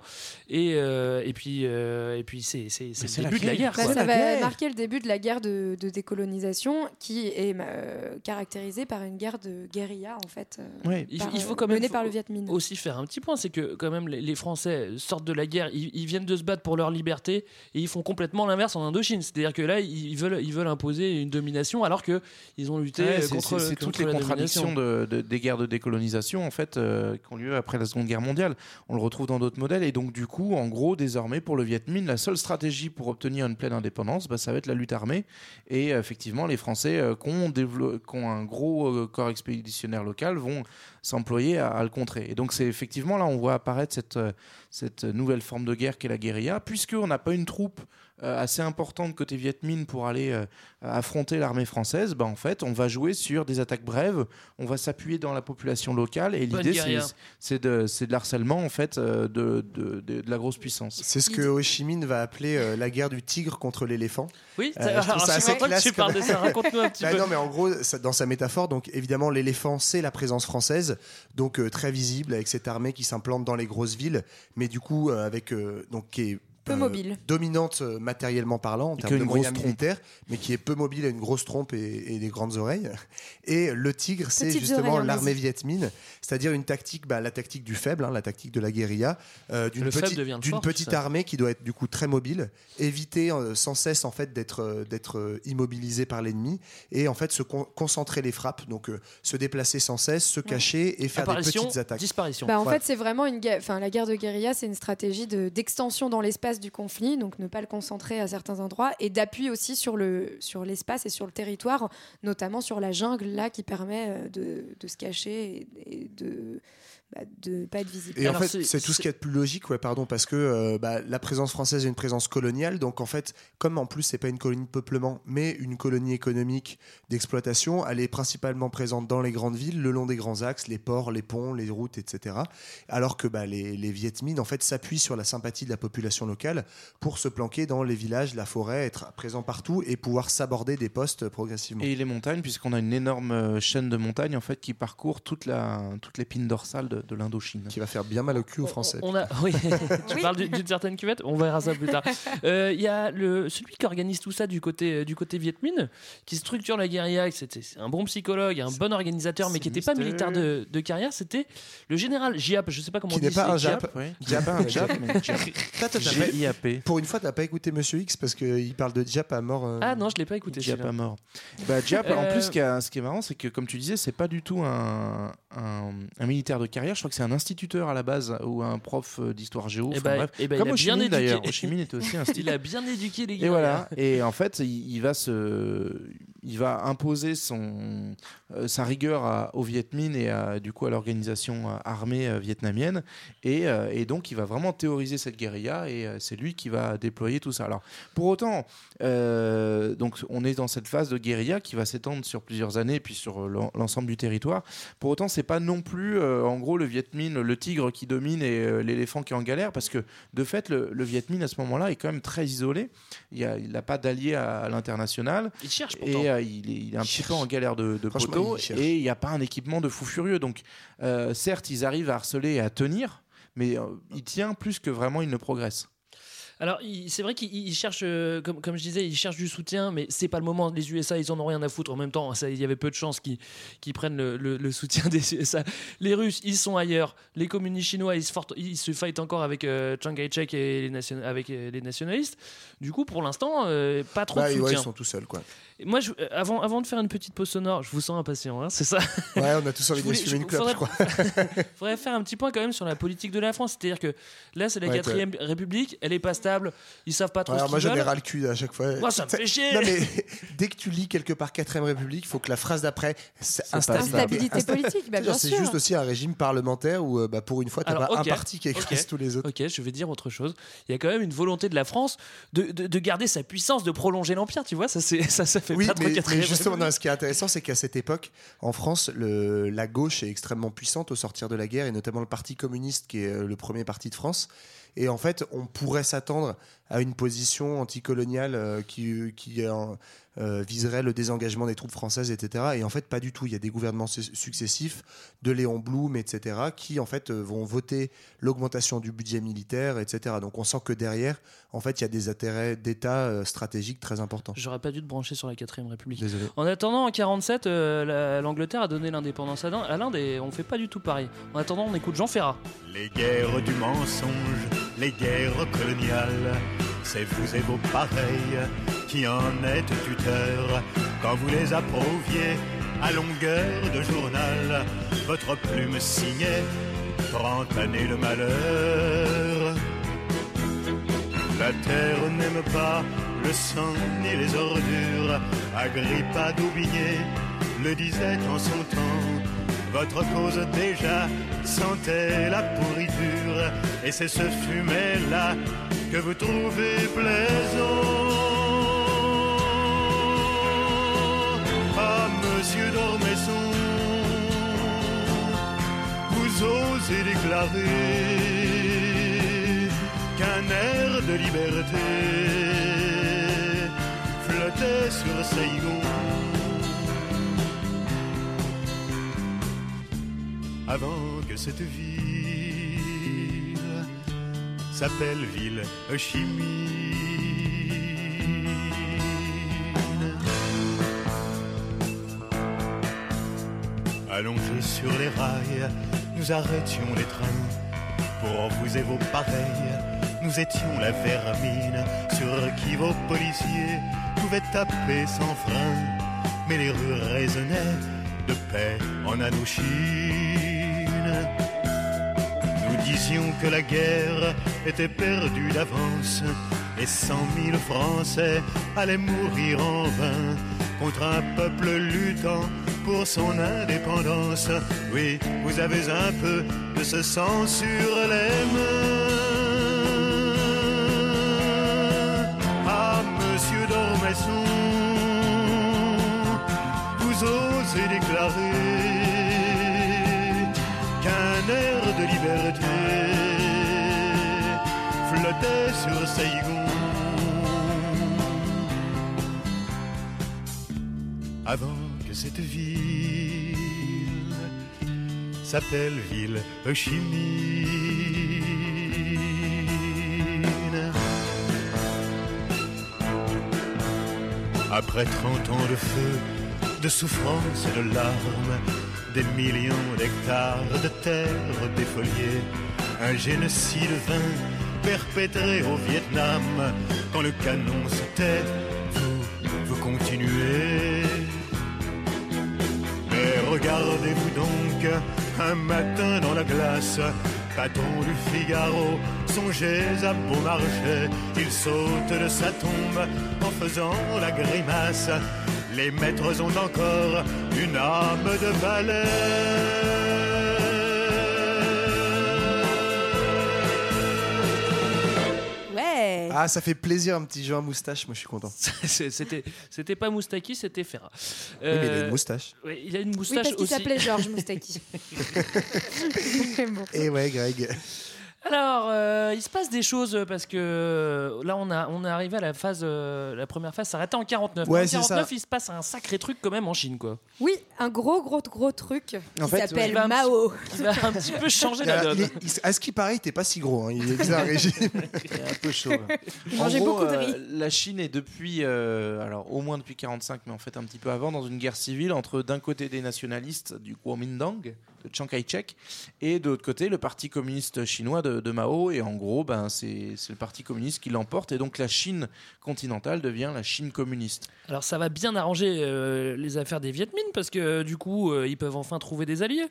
Et, euh, et puis, euh, et puis c'est, le
la
début de la
guerre.
Bah, ça va marquer le début de la guerre de, de décolonisation qui est euh, caractérisée par une guerre de guérilla en fait euh,
Ouais.
Il,
par,
il faut
euh,
quand même
menée par le Viet Minh.
aussi faire un petit point, c'est que quand même les, les Français sortent de la guerre, ils, ils viennent de se battre pour leur liberté et ils font complètement l'inverse en Indochine. C'est-à-dire que là, ils veulent, ils veulent imposer une domination alors que ils ont lutté
Ouais,
euh,
c'est-
contre,
c'est- toutes les
la
contradictions
domination.
de, de- des guerres de décolonisation en fait euh, qui ont lieu après la Seconde Guerre mondiale. On le retrouve dans d'autres modèles et donc du coup, en gros, désormais pour le Viet Minh, la seule stratégie pour obtenir une pleine indépendance, bah, ça va être la lutte armée. Et euh, effectivement, les Français euh, qui ont un gros euh, corps expéditionnaire local vont s'employer à, le contrer. Et donc c'est effectivement là on voit apparaître cette, euh, cette nouvelle forme de guerre qu'est la guérilla, puisqu'on n'a pas une troupe euh, assez importante côté Viet Minh pour aller euh, affronter l'armée française, bah, en fait, on va jouer sur des attaques brèves, on va s'appuyer dans la population locale et l'idée c'est- de, c'est de l'harcèlement en fait euh, de, de, de- de la grosse puissance.
C'est ce que Ho Chi Minh va appeler euh, la guerre du tigre contre l'éléphant.
Oui,
Euh,
ça-
je trouve
alors,
ça assez
pas que
classe
tu parles de ça. Raconte-nous un petit
Bah
peu.
non, mais en gros, ça- dans sa métaphore, donc évidemment, l'éléphant, c'est la présence française, donc euh, très visible avec cette armée qui s'implante dans les grosses villes, mais du coup, euh, avec euh, donc qui est
Peu
euh,
mobile.
dominante euh, matériellement parlant en termes de
une
moyens
trompe.
militaires, mais qui est peu mobile, a une grosse trompe et, et des grandes oreilles. Et le tigre, c'est justement
en
l'armée
Asie.
Viet Minh, c'est-à-dire une tactique, bah, la tactique du faible, hein, la tactique de la guérilla, euh, d'une petite, d'une armée qui doit être du coup très mobile, éviter euh, sans cesse en fait d'être euh, d'être euh, immobilisée par l'ennemi et en fait se con- concentrer les frappes, donc euh, se déplacer sans cesse, se cacher et faire des petites attaques.
disparition.
Bah, en
Ouais.
fait, c'est vraiment une guerre. Enfin, la guerre de guérilla, c'est une stratégie de- d'extension dans l'espace du conflit, donc ne pas le concentrer à certains endroits, et d'appui aussi sur le sur l'espace et sur le territoire, notamment sur la jungle là qui permet euh, de, se cacher et, de de pas être visible.
Et en fait, c'est tout ce qui est plus logique, ouais, pardon, parce que euh, bah, la présence française est une présence coloniale, donc en fait, comme en plus c'est pas une colonie de peuplement, mais une colonie économique d'exploitation, elle est principalement présente dans les grandes villes, le long des grands axes, les ports, les ponts, les routes, etc. Alors que bah, les, les Viet Minh, en fait, s'appuient sur la sympathie de la population locale pour se planquer dans les villages, la forêt, être présent partout et pouvoir s'aborder des postes progressivement.
Et les montagnes, puisqu'on a une énorme euh, chaîne de montagnes en fait qui parcourt toute la, toute l'épine dorsale de, de l'Indochine.
Qui va faire bien mal au cul aux Français.
On a, oui, tu parles du- d'une certaine cuvette, on verra ça plus tard. Euh, Il y a le, celui qui organise tout ça du côté, euh, du côté Viet Minh, qui structure la guérilla, c'était c'est un bon psychologue, un bon organisateur, mais qui n'était pas militaire de, de carrière, c'était le général Giap, je sais pas comment
Qui
on dit.
n'est pas un
Giap.
Jap.
Oui, Jap, un Jap, mais.
Pour une fois, t'as pas écouté Monsieur X parce qu'il parle de Jap à mort. euh.
Ah non, je l'ai pas écouté. Celui-là.
à mort. Bah, en
Euh,
plus, ce qui, ce qui est marrant, c'est que, comme tu disais, c'est pas du tout un, un, un militaire de carrière. Je crois que c'est un instituteur à la base ou un prof euh, d'histoire géo.
Eh
enfin,
ben-
bref.
eh il
Comme
a
Ho
bien
Chi Minh d'ailleurs. Ho Chi Minh était aussi un
Il a bien éduqué les gars.
Et voilà. Et en fait, il, il va se, il va imposer son, euh, sa rigueur à- au Viet Minh et à, du coup à l'organisation euh, armée euh, vietnamienne. Et, et donc, il va vraiment théoriser cette guérilla et c'est lui qui va déployer tout ça. Alors, pour autant, donc on est dans cette phase de guérilla qui va s'étendre sur plusieurs années puis sur l'en- l'ensemble du territoire. Pour autant, c'est pas non plus, en gros, le Viet Minh, le tigre qui domine et l'éléphant qui est en galère, parce que de fait, le, le Viet Minh à ce moment-là est quand même très isolé. Il n'a pas d'allié à, à l'international.
Il cherche pourtant.
Et il, est, il est un petit peu en galère de, de poteau
il
et il n'y a pas un équipement de fou furieux. Donc, euh, certes, ils arrivent à harceler et à tenir, mais euh, il tient plus que vraiment il ne progresse.
Alors, c'est vrai qu'ils cherchent, euh, comme, comme je disais, ils cherchent du soutien, mais c'est pas le moment. Les USA, ils en ont rien à foutre. En même temps, il y avait peu de chances qu'ils prennent le, le- le soutien des USA. Les Russes, ils sont ailleurs. Les communistes chinois, ils se, ils se fightent encore avec euh, Chiang Kai-shek et les, nation- avec euh, les nationalistes. Du coup, pour l'instant, euh, pas trop
Bah,
de
ouais,
soutien.
ils sont tout seuls, quoi.
Moi, je- euh, avant, avant de faire une petite pause sonore, je vous sens impatient, hein, c'est ça
Ouais, on a tous envie de fumer une clope, je crois.
faudrait faire un petit point quand même sur la politique de la France. C'est-à-dire que là, c'est la
Ouais,
quatrième république, elle est pas stable, ils savent pas trop
Ouais,
ce
alors moi j'en ai ras le cul à chaque fois.
Moi, ça me fait chier.
Non mais dès que tu lis quelque part 4ème République, il faut que la phrase d'après c'est instabilité.
Instabilité politique, bah, bien
C'est juste aussi un régime parlementaire où euh, bah, pour une fois t'as pas un parti qui écrase tous les autres.
Ok, je vais dire autre chose. Il y a quand même une volonté de la France de, de, de garder sa puissance, de prolonger l'empire. Tu vois, ça, c'est, ça, ça fait
Oui,
pas
mais, justement, non, ce qui est intéressant, c'est qu'à cette époque, en France, le- la gauche est extrêmement puissante au sortir de la guerre, et notamment le Parti communiste, qui est euh, le premier parti de France. Et en fait, on pourrait s'attendre à une position anticoloniale euh, qui, qui euh, euh, viserait le désengagement des troupes françaises, etc. Et en fait, pas du tout. Il y a des gouvernements su- successifs, de Léon Blum, etc., qui en fait euh, vont voter l'augmentation du budget militaire, etc. Donc on sent que derrière, en fait, il y a des intérêts d'État euh, stratégiques très importants.
J'aurais pas dû te brancher sur la quatrième République.
Désolé.
En attendant, en 47, euh, la- l'Angleterre a donné l'indépendance à l'Inde- à l'Inde et on fait pas du tout pareil. En attendant, on écoute Jean Ferrat.
Les guerres du mensonge, les guerres coloniales, c'est vous et vos pareils qui en êtes tuteurs. Quand vous les approuviez à longueur de journal, votre plume signait 30 années de malheur. La terre n'aime pas le sang ni les ordures. Agrippa d'Aubigné le disait en son temps. Votre cause déjà sentait la pourriture. Et c'est ce fumet-là que vous trouvez plaisant. Ah, monsieur d'Ormesson, vous osez déclarer qu'un air de liberté flottait sur Saigon. Avant que cette ville s'appelle ville chimie. Allongés sur les rails, nous arrêtions les trains pour vous et vos pareils. Nous étions la vermine sur qui vos policiers pouvaient taper sans frein. Mais les rues résonnaient de paix en Indochine. Nous disions que la guerre était perdue d'avance et cent mille Français allaient mourir en vain contre un peuple luttant pour son indépendance. Oui, vous avez un peu de ce sang sur les mains. Ah, monsieur Dormesson, vous osez déclarer flottait sur Saigon. Avant que cette ville s'appelle ville Ho Chi Minh. Après 30 ans de feu, de souffrance et de larmes, des millions d'hectares de terre défoliées, un génocide vint perpétré au Vietnam. Quand le canon se tait, vous, vous continuez. Mais regardez-vous donc un matin dans la glace, patron du Figaro, songez à Beaumarchais, il saute de sa tombe en faisant la grimace. Les maîtres ont encore une âme de
Ouais.
Ah, ça fait plaisir un petit jeu à moustache, moi je suis content.
c'était, c'était pas Moustaki, c'était Ferra.
Oui, mais il a une moustache.
ouais, il a une
Oui,
moustache
parce qu'il
aussi.
s'appelait Georges Moustaki. Bon.
Et ouais, Greg.
Alors, euh, il se passe des choses parce que euh, là, on, a, on est arrivé à la phase, euh, la première phase s'arrêtait en 49.
Ouais,
en
c'est
49,
ça.
il se passe un sacré truc quand même en Chine, quoi.
Oui, un gros, gros, gros truc
En
qui
fait,
s'appelle Mao.
Il va un petit peu changer la
il
donne.
est- il- à ce qui paraît, il était pas si gros. hein, Il est bizarre régime.
Il est un peu chaud. là.
Il
En
mangeait
gros,
beaucoup de
euh,
riz.
la Chine est depuis, euh, alors au moins depuis 45, mais en fait un petit peu avant, dans une guerre civile entre d'un côté des nationalistes du Kuomintang, de Chiang Kai-shek, et de l'autre côté le parti communiste chinois de, de Mao. Et en gros, ben, c'est le parti communiste qui l'emporte, et donc la Chine continentale devient la Chine communiste.
Alors, ça va bien arranger euh, les affaires des Viet Minh parce que euh, du coup, euh, ils peuvent enfin trouver des alliés.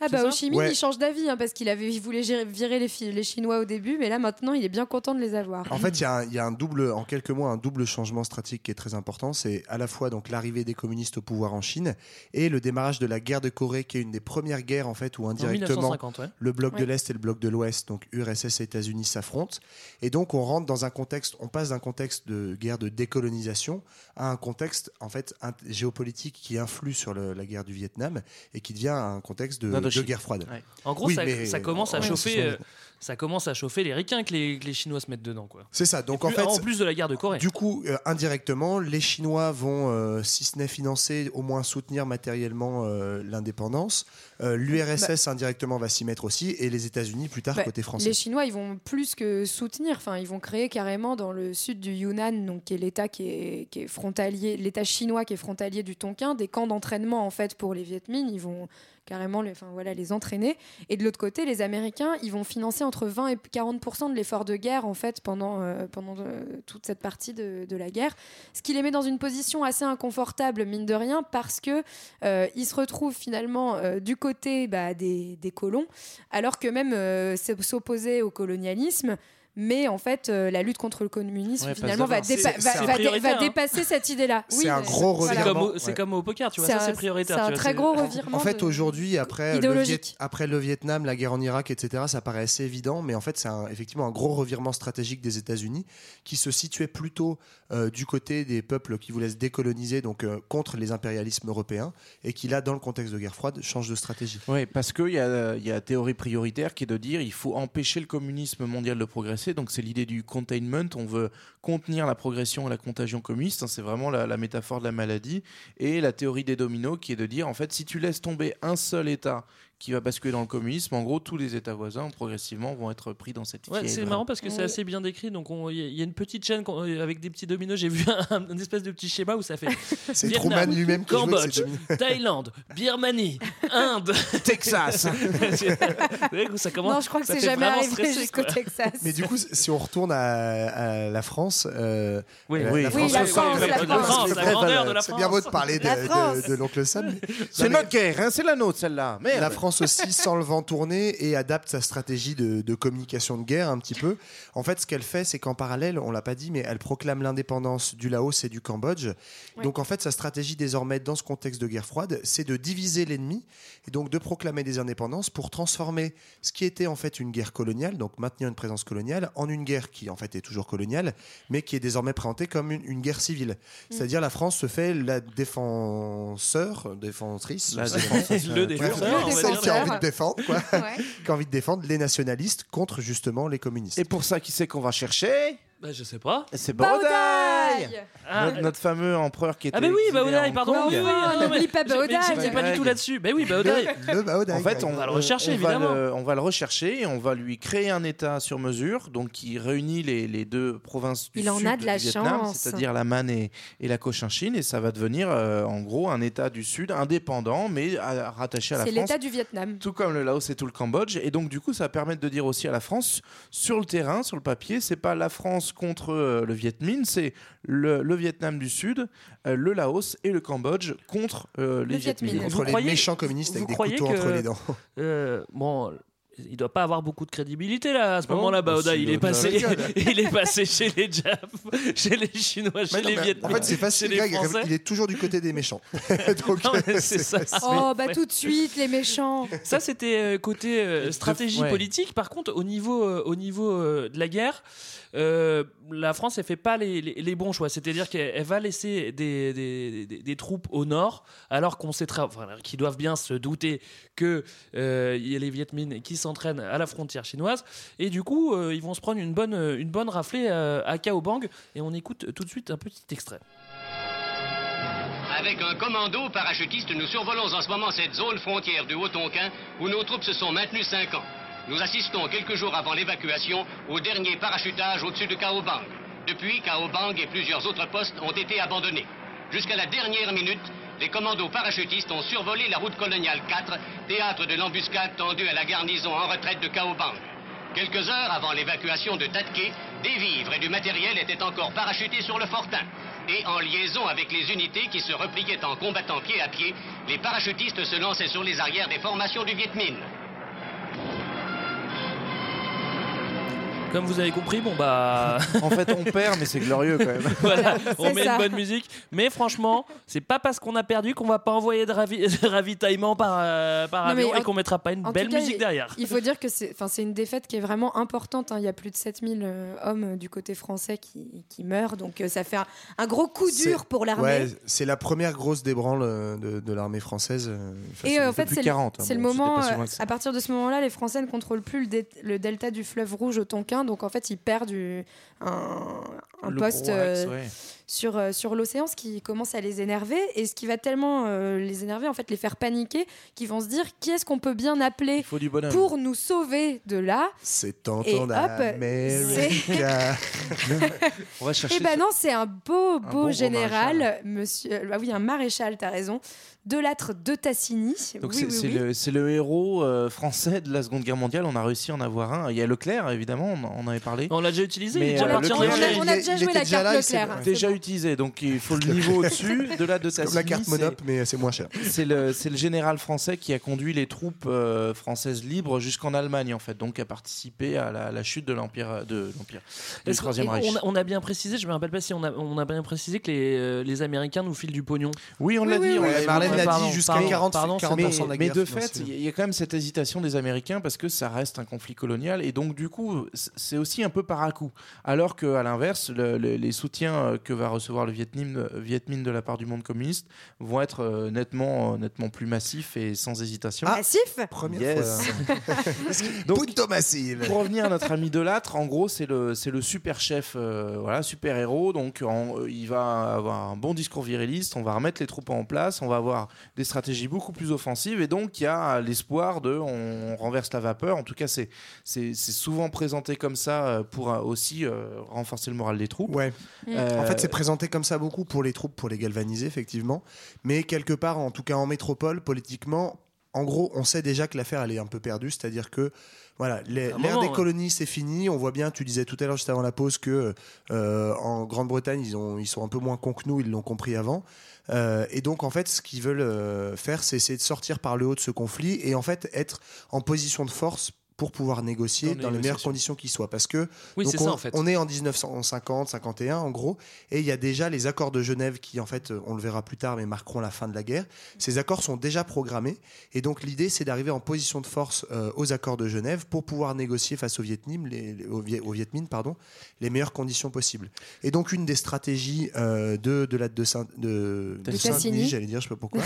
Ah bah Ho Chi Minh,
Ouais.
il change d'avis hein, parce qu'il avait, il voulait gérer- virer les, Chinois au début, mais là maintenant, il est bien content de les avoir.
En fait, il y, a un- il y a un double, en quelques mois, un double changement stratégique qui est très important. C'est à la fois donc l'arrivée des communistes au pouvoir en Chine et le démarrage de la guerre de Corée, qui est une des premières guerres en fait où
En
indirectement
1950, ouais.
le bloc de l'Est et le bloc de l'Ouest, donc URSS et États-Unis, s'affrontent. Et donc, on rentre dans un contexte, on passe d'un contexte de guerre de décolonisation à un contexte, en fait, géopolitique qui influe sur le- la guerre du Vietnam et qui devient un contexte de, guerre froide.
Ouais.
En gros,
Oui,
ça, commence à chauffer. euh, ça commence à chauffer les ricains que les, que les Chinois se mettent dedans, quoi.
C'est ça. Donc, en
plus-
fait,
en plus de la guerre de Corée.
Du coup, euh, indirectement, les Chinois vont, euh, si ce n'est financer, au moins soutenir matériellement euh, l'indépendance. Euh, L'URSS indirectement va s'y mettre aussi, et les États-Unis plus tard
Bah,
côté français.
Les Chinois, ils vont plus que soutenir. Enfin, ils vont créer carrément dans le sud du Yunnan, donc qui est l'État qui est, qui est frontalier, l'État chinois qui est frontalier du Tonkin, des camps d'entraînement en fait pour les Viet Minh. Ils vont carrément les, enfin, voilà, les entraîner. Et de l'autre côté, les Américains, ils vont financer entre 20 et 40 de l'effort de guerre en fait pendant, euh, pendant euh, toute cette partie de, de la guerre. Ce qui les met dans une position assez inconfortable, mine de rien, parce que euh, ils se retrouvent finalement euh, du côté bah, des, des colons, alors que même s'opposer au colonialisme. Mais en fait, euh, la lutte contre le communisme,
Ouais,
finalement, va,
d'avance.
dépa-
C'est-
va-
c'est
va dé-
prioritaire,
va
hein.
dépasser cette idée-là.
C'est un gros
voilà.
C'est
revirement.
comme, au- c'est
ouais.
comme au poker, tu vois,
C'est
ça
un-
c'est prioritaire.
c'est un
vois,
très gros
En-
revirement.
En fait, aujourd'hui, après le,
idéologique.
Viet- après le Vietnam, la guerre en Irak, etc., ça paraît assez évident, mais en fait, c'est effectivement un gros revirement stratégique des États-Unis qui se situait plutôt euh, du côté des peuples qui voulaient se décoloniser, donc euh, contre les impérialismes européens, et qui là, dans le contexte de guerre froide, change de stratégie.
Oui, parce qu'il y a, il y a la théorie prioritaire qui est de dire il faut empêcher le communisme mondial de progresser. Donc c'est l'idée du containment. On veut contenir la progression et la contagion communiste. hein, c'est vraiment la, la métaphore de la maladie. Et la théorie des dominos qui est de dire en fait, si tu laisses tomber un seul État qui va basculer dans le communisme, en gros, tous les États voisins progressivement vont être pris dans cette
Ouais, c'est marrant parce que c'est
Oui.
assez bien décrit. Donc, on- il y, a- il y a une petite chaîne euh, avec des petits dominos. J'ai vu un, un espèce de petit schéma où ça fait
C'est
Vietnam,
Truman lui-même
Cambodge. Thaïlande, Birmanie, Inde,
Texas.
Vous voyez que ça commence?
Non, je crois que c'est jamais arrivé jusqu'au. Texas.
Mais du coup, si on retourne à, à la France, euh,
Oui,
la,
oui.
la
Oui,
France,
la
c'est-
France,
c'est-
la
c'est-
France.
la grandeur de la
C'est bien beau de
France.
parler de,
La
de-
France.
de l'oncle Sam. mais-
C'est
mais
notre guerre, hein, c'est la nôtre celle-là. Merde.
La France aussi sent le vent tourner et adapte sa stratégie de, de communication de guerre un petit peu. En fait, ce qu'elle fait, c'est qu'en parallèle, on l'a pas dit, mais elle proclame l'indépendance du Laos et du Cambodge. Donc en fait, sa stratégie désormais dans ce contexte de guerre froide, c'est de diviser l'ennemi et donc de proclamer des indépendances pour transformer ce qui était en fait une guerre coloniale, donc maintenir une présence coloniale, en une guerre qui en fait est toujours coloniale, mais qui est désormais présentée comme une, une guerre civile. C'est-à-dire la France se fait la défenseur,
La défenseuse.
Le
Ouais,
défenseur, va
celle qui a envie de défendre, quoi.
Ouais.
qui a envie de défendre les nationalistes contre justement les communistes.
Et pour ça, qui c'est qu'on va chercher?
Bah, je sais pas.
C'est
Baodaï
Ah,
notre, notre fameux empereur qui était.
Ah bah oui,
à Hong
pardon.
Kong.
oui, oui,
Ah,
non, mais
pas Baodaï.
J'étais pas du tout là-dessus. Bah oui.
Le Baodaï,
En fait, on,
va le rechercher,
on va
évidemment.
le- on va le rechercher et on va lui créer un État sur mesure, donc qui réunit les, les deux provinces du
Il en
sud
a de la
du Vietnam,
chance.
c'est-à-dire la Man et, et la Cochinchine, et ça va devenir euh, en gros un État du sud indépendant, mais à- rattaché à la
C'est
France.
l'État du Vietnam.
Tout comme le Laos et tout le Cambodge. Et donc, du coup, ça va permettre de dire aussi à la France, sur le terrain, sur le papier, c'est pas la France contre euh, le Viet Minh, c'est le, le Vietnam du Sud, euh, le Laos et le Cambodge contre euh, les Viet
Minh.
Contre
Vous
les
croyez-
méchants communistes avec des couteaux
que-
entre les dents.
Euh, bon, il doit pas avoir beaucoup de crédibilité là à ce moment-là,
bah,
Baoda.
si,
Il est passé, il est passé chez les Japs, chez les Chinois, chez les Vietnamiens.
en fait, c'est facile,
chez les
Greg,
Français.
il est toujours du côté des méchants. Donc,
Non, mais c'est ça.
Oh, bah tout de suite, les méchants.
Ça, c'était euh, côté euh, stratégie
ouais.
politique. Par contre, au niveau, euh, au niveau euh, de la guerre, euh, la France, elle fait pas les, bons choix. C'est-à-dire qu'elle elle va laisser des, troupes au nord, alors qu'on sait enfin, qu'ils doivent bien se douter que euh, y a les Viet Minh qui s'entraînent à la frontière chinoise. Et du coup, euh, ils vont se prendre une bonne, une bonne raflée euh, à Cao Bang. Et on écoute tout de suite un petit extrait.
Avec un commando parachutiste, nous survolons en ce moment cette zone frontière du Haut-Tonkin où nos troupes se sont maintenues cinq ans. Nous assistons quelques jours avant l'évacuation au dernier parachutage au-dessus de Cao Bang. Depuis, Cao Bang et plusieurs autres postes ont été abandonnés. Jusqu'à la dernière minute, les commandos parachutistes ont survolé la route coloniale 4, théâtre de l'embuscade tendue à la garnison en retraite de Cao Bang. Quelques heures avant l'évacuation de Tatke, des vivres et du matériel étaient encore parachutés sur le fortin. Et en liaison avec les unités qui se repliaient en combattant pied à pied, les parachutistes se lançaient sur les arrières des formations du Viet Minh.
Comme vous avez compris, bon bah.
En fait, on perd, mais c'est glorieux quand même.
voilà, on met
ça.
une bonne musique. Mais franchement, c'est pas parce qu'on a perdu qu'on va pas envoyer de, ravi- de ravitaillement par, euh, par avion
en-
et qu'on mettra pas une
en
belle
cas,
musique derrière.
Il faut dire que c'est enfin, c'est une défaite qui est vraiment importante. hein. Il y a plus de 7000 euh, hommes euh, du côté français qui, qui meurent. Donc euh, ça fait un, un gros coup dur pour l'armée.
Ouais, c'est la première grosse débranle de, de l'armée française. enfin,
Et
c'est
en fait, c'est le,
40, hein,
le moment, à partir de ce moment-là, les Français ne contrôlent plus le, dé- le delta du fleuve Rouge au Tonkin. Donc en fait, ils perdent du- un, poste
axe,
euh,
ouais.
sur, euh, sur l'océan, ce qui commence à les énerver. Et ce qui va tellement euh, les énerver, en fait, les faire paniquer, qu'ils vont se dire qui est-ce qu'on peut bien appeler
Il faut du bonhomme.
pour nous sauver de là
C'est
Et
tentant
hop,
d'América.
On va chercher.
Eh ben non, c'est un beau,
Un
beau
bon
général,
maréchal.
monsieur. Bah oui, un maréchal, t'as raison. De l'âtre de oui,
c'est
oui,
c'est
oui.
le, héros euh, français de la Seconde Guerre mondiale. On a réussi à en avoir un. Il y a Leclerc, évidemment, on, en- avait parlé.
On l'a déjà utilisé,
Mais, euh,
on, a, on déjà joué la
déjà
carte
là,
Leclerc.
Déjà
bon.
utilisé, donc il faut le niveau au-dessus. De là de
Comme la carte
c'est-
Monop, mais c'est moins cher.
C'est le, général français qui a conduit les troupes euh, françaises libres jusqu'en Allemagne, en fait, donc a participé à la, la chute de l'Empire de l'Empire du Troisième Reich.
on, a, on a bien précisé, je me rappelle pas si on a, on a bien précisé que les, euh, les Américains nous filent du pognon.
Oui, on l'a dit. on l'a
Pardon,
dit jusqu'à
pardon,
40,
pardon,
40%
mais,
de la
mais de fait, il y a quand même cette hésitation des Américains parce que ça reste un conflit colonial et donc du coup, c'est aussi un peu par à coup. Alors qu'à l'inverse, le- le- les soutiens euh, que va recevoir le Viet Minh, euh, Viet Minh de la part du monde communiste vont être euh, nettement, euh, nettement plus massifs et sans hésitation.
Massif
Première
Yes.
fois.
Donc,
Punto massive.
pour revenir à notre ami Delattre, en gros, c'est le, c'est le super chef, euh, voilà, super héros. Donc, en- euh, il va avoir un bon discours viriliste. On va remettre les troupes en place. On va avoir des stratégies beaucoup plus offensives. Et donc, il y a l'espoir de, on renverse la vapeur. En tout cas, c'est, souvent présenté comme ça euh, pour euh, aussi euh, renforcer le moral des troupes.
Ouais.
Euh,
En fait, c'est présenté comme ça beaucoup pour les troupes, pour les galvaniser, effectivement. Mais quelque part, en tout cas en métropole, politiquement, en gros, on sait déjà que l'affaire elle est un peu perdue, c'est-à-dire que voilà, l'ère des
ouais.
colonies c'est fini. On voit bien, tu disais tout à l'heure juste avant la pause que euh, en Grande-Bretagne ils ont ils sont un peu moins cons que nous, ils l'ont compris avant. Euh, et donc en fait, ce qu'ils veulent euh, faire, c'est essayer de sortir par le haut de ce conflit et en fait être en position de force pour pouvoir négocier
Dans
dans,
les
meilleures conditions qui soient. Parce que
Oui,
donc,
c'est
on,
ça, en fait.
on est en 1950, 51 en gros, et il y a déjà les accords de Genève qui, en fait, on le verra plus tard, mais marqueront la fin de la guerre. Ces accords sont déjà programmés, et donc l'idée, c'est d'arriver en position de force euh, aux accords de Genève pour pouvoir négocier face aux Viet Minh, les, les- Viet, Viet Minh, pardon, les meilleures conditions possibles. Et donc une des stratégies euh, de de la de Saint de,
De
Saint-Denis,
Tassigny.
j'allais dire, je sais pas pourquoi.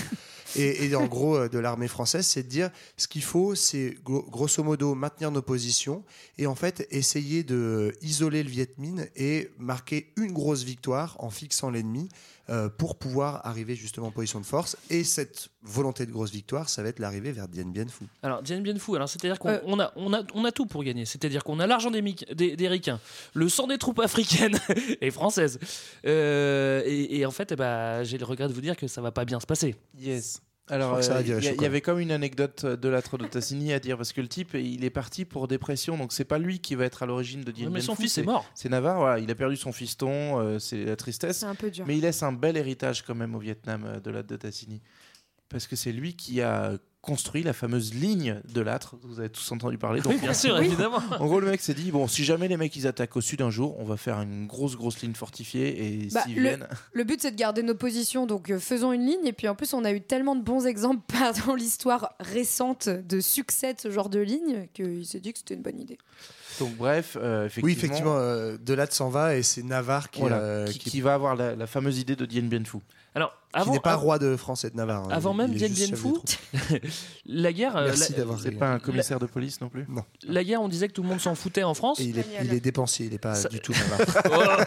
et, et en gros euh, de l'armée française, c'est de dire ce qu'il faut, c'est gro- grosso modo maintenir nos positions et en fait essayer de isoler le Viet Minh et marquer une grosse victoire en fixant l'ennemi euh, pour pouvoir arriver justement en position de force. Et cette volonté de grosse victoire, ça va être l'arrivée vers Dien Bien Phu.
Alors, Dien Bien Phu, alors c'est-à-dire qu'on
Euh.
on a, on a, on a tout pour gagner. C'est-à-dire qu'on a l'argent des, des, des ricains, le sang des troupes africaines et françaises. Euh, et, et en fait, eh ben, j'ai le regret de vous dire que ça va pas bien se passer.
Yes. Alors, euh, il y, avait comme une anecdote de l'âtre de Tassigny à dire parce que le type, il est parti pour dépression, donc c'est pas lui qui va être à l'origine de Dien
mais son fils est mort.
C'est Navarre, voilà, il a perdu son fiston, euh, c'est la tristesse.
C'est un peu dur.
Mais il laisse un bel héritage quand même au Vietnam euh, de l'âtre de Tassigny. Parce que c'est lui qui a construit la fameuse ligne de l'âtre, vous avez tous entendu parler. Donc,
Oui, bien sûr, évidemment.
En gros, le mec s'est dit bon, si jamais les mecs ils attaquent au sud un jour, on va faire une grosse grosse ligne fortifiée et
Bah,
s'ils
le,
viennent.
le but c'est de garder nos positions, donc euh, faisons une ligne. Et puis en plus, on a eu tellement de bons exemples par- dans l'histoire récente de succès de ce genre de ligne qu'il s'est dit que c'était une bonne idée.
Donc bref, euh, effectivement,
Oui, effectivement, euh, de là de s'en va et c'est Navarre qui,
voilà,
euh,
qui,
qui-
qui va avoir la, la fameuse idée de Dien Bien Phu.
Alors,
qui
avant,
n'est pas roi de France et de Navarre. hein.
avant même Dien Bien Phu, la guerre, euh,
Merci
la,
d'avoir
C'est pas un commissaire de police non plus?
Non.
la guerre, on disait que tout le monde s'en foutait en France.
Et il est, il est dépensier, il n'est pas
Ça-
du tout Navarre.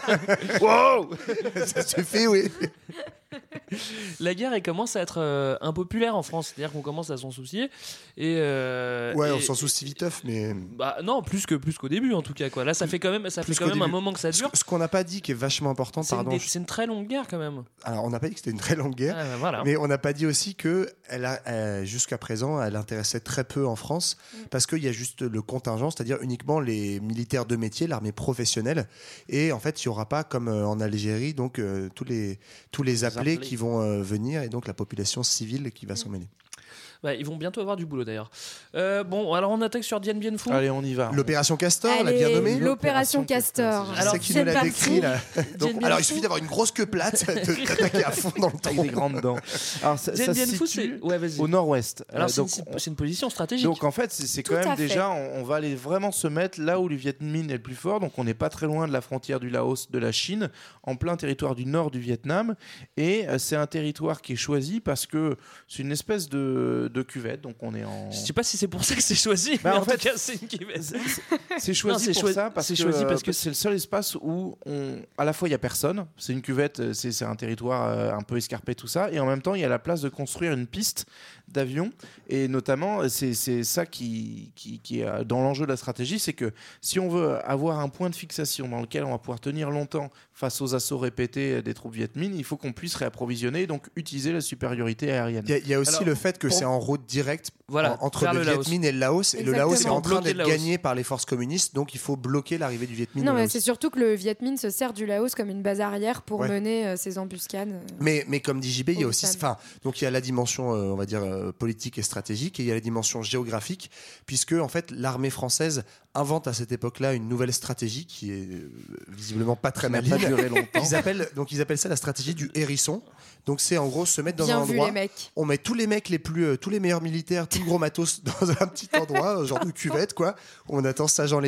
wow
Ça suffit, oui.
la guerre, elle commence à être euh, impopulaire en France. C'est-à-dire qu'on commence à s'en soucier. Et, euh,
Ouais,
et-
on s'en soucie viteuf, mais
Bah non, plus que plus qu'au début en tout cas quoi. Là, ça fait quand même, ça
Plus
fait quand même un moment que ça dure.
ce qu'on n'a pas dit qui est vachement important,
C'est une,
pardon.
c'est une très longue guerre quand même.
Alors, on n'a pas dit que c'était une très longue guerre.
Ah, voilà.
Mais on n'a pas dit aussi que elle a, euh, jusqu'à présent, elle intéressait très peu en France
Mm.
parce qu'il y a juste le contingent, c'est-à-dire uniquement les militaires de métier, l'armée professionnelle. Et en fait, il n'y aura pas, comme euh, en Algérie, donc euh, tous les tous les appelés,
appelés.
qui vont euh, venir et donc la population civile qui va s'en mêler.
Bah, ils vont bientôt avoir du boulot d'ailleurs. Euh, bon, alors on attaque sur Dien Bien Phu.
Allez, on y va.
L'opération Castor, l'a
Allez,
bien nommé.
l'opération Castor.
Je
Alors,
qui nous l'a décrit là. Donc, alors il suffit d'avoir une grosse queue plate, de t'attaquer à fond dans le
Avec
tronc.
des grandes dents. Alors, ça,
Dien
ça
Bien
se
Phu,
situe
c'est ouais,
au nord-ouest.
Alors
Euh,
c'est une-
donc,
c'est une position stratégique.
Donc en fait, c'est c'est quand même déjà, on, on va aller vraiment se mettre là où le Viet Minh est le plus fort. Donc on n'est pas très loin de la frontière du Laos, de la Chine, en plein territoire du nord du Vietnam. Et euh, c'est un territoire qui est choisi parce que c'est une espèce de, de cuvette. Donc on est en.
je sais pas si c'est pour ça que c'est choisi.
Bah,
mais
en
en,
fait,
tout cas, c'est une cuvette.
C'est- choisi pour
choi-
ça parce
c'est
que
choisi parce que
c'est le seul espace où on, à la fois il y a personne, c'est une cuvette, c'est un territoire euh, un peu escarpé tout ça, et en même temps il y a la place de construire une piste d'avion et notamment c'est ça qui, qui, qui est euh, dans l'enjeu de la stratégie, c'est que si on veut avoir un point de fixation dans lequel on va pouvoir tenir longtemps face aux assauts répétés des troupes Viet Minh, il faut qu'on puisse réapprovisionner et donc utiliser la supériorité aérienne.
Il y, a- il y a aussi
Alors,
le fait que
pour-
c'est en route directe
Voilà,
en- entre le,
le
Viet
Laos.
Minh et le Laos. Et le Laos est en train d'être gagné par les forces communistes, donc il faut bloquer l'arrivée du Viet Minh.
Non, mais c'est surtout que le Viet Minh se sert du Laos comme une base arrière pour
Ouais.
mener euh, ses embuscades. euh.
Mais, mais comme dit JB, il y a
Au
aussi, enfin, donc il y a la dimension, euh, on va dire euh, politique et stratégique, et il y a la dimension géographique, puisque en fait l'armée française invente à cette époque-là une nouvelle stratégie qui est euh, visiblement pas très
longtemps.
Ils appellent, donc ils appellent ça la stratégie du hérisson. Donc c'est en gros se mettre dans
Bien
un
vu,
endroit.
les mecs.
On met tous les mecs les plus, euh, tous les meilleurs militaires, tout gros matos dans un petit endroit, un genre de cuvette, quoi. On attend sagement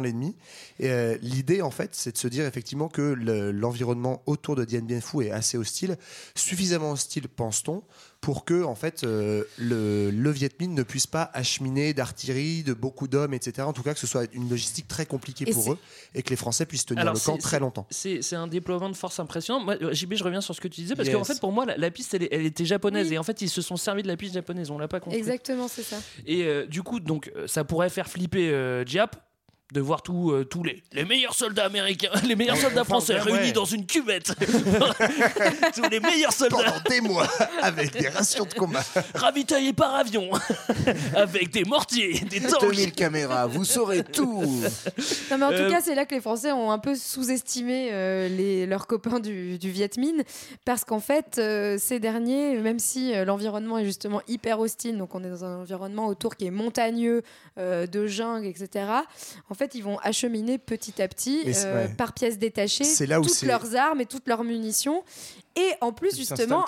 l'ennemi. Et euh, l'idée, en fait, c'est de se dire effectivement que le- l'environnement autour de Dien Bien est assez hostile, suffisamment hostile, pense-t-on, pour que, en fait, euh, le, le Viet Minh ne puisse pas acheminer d'artillerie, de beaucoup d'hommes, etc. En tout cas, que ce soit une logistique très compliquée
Et
pour eux et que les Français puissent tenir
Alors,
le camp très longtemps.
C'est c'est un déploiement de force impressionnant. Moi, euh, JB, je reviens sur ce que tu disais parce
Yes.
qu'en fait, pour moi, la, la piste, elle, était japonaise
Oui.
et en fait, ils se sont servis de la piste japonaise. On l'a pas compris.
Exactement, c'est ça.
Et euh, du coup, donc, ça pourrait faire flipper euh, Diap. De voir tous euh, tous les, les meilleurs soldats américains, les meilleurs soldats français
ouais.
réunis dans une cuvette. tous les meilleurs soldats
Pendant des mois, avec des rations de combat.
ravitaillés par avion, avec des mortiers, des tanks.
2000 caméras, vous saurez tout.
Non, mais en
Euh,
tout cas, c'est là que les Français ont un peu sous-estimé euh, les, leurs copains du, du Viet Minh, parce qu'en fait, euh, ces derniers, même si euh, l'environnement est justement hyper hostile, donc on est dans un environnement autour qui est montagneux, euh, de jungle, etc., en fait, ils vont acheminer petit à petit, euh,
ouais.
par pièces détachées, toutes leurs armes et toutes leurs munitions. Et en plus, justement,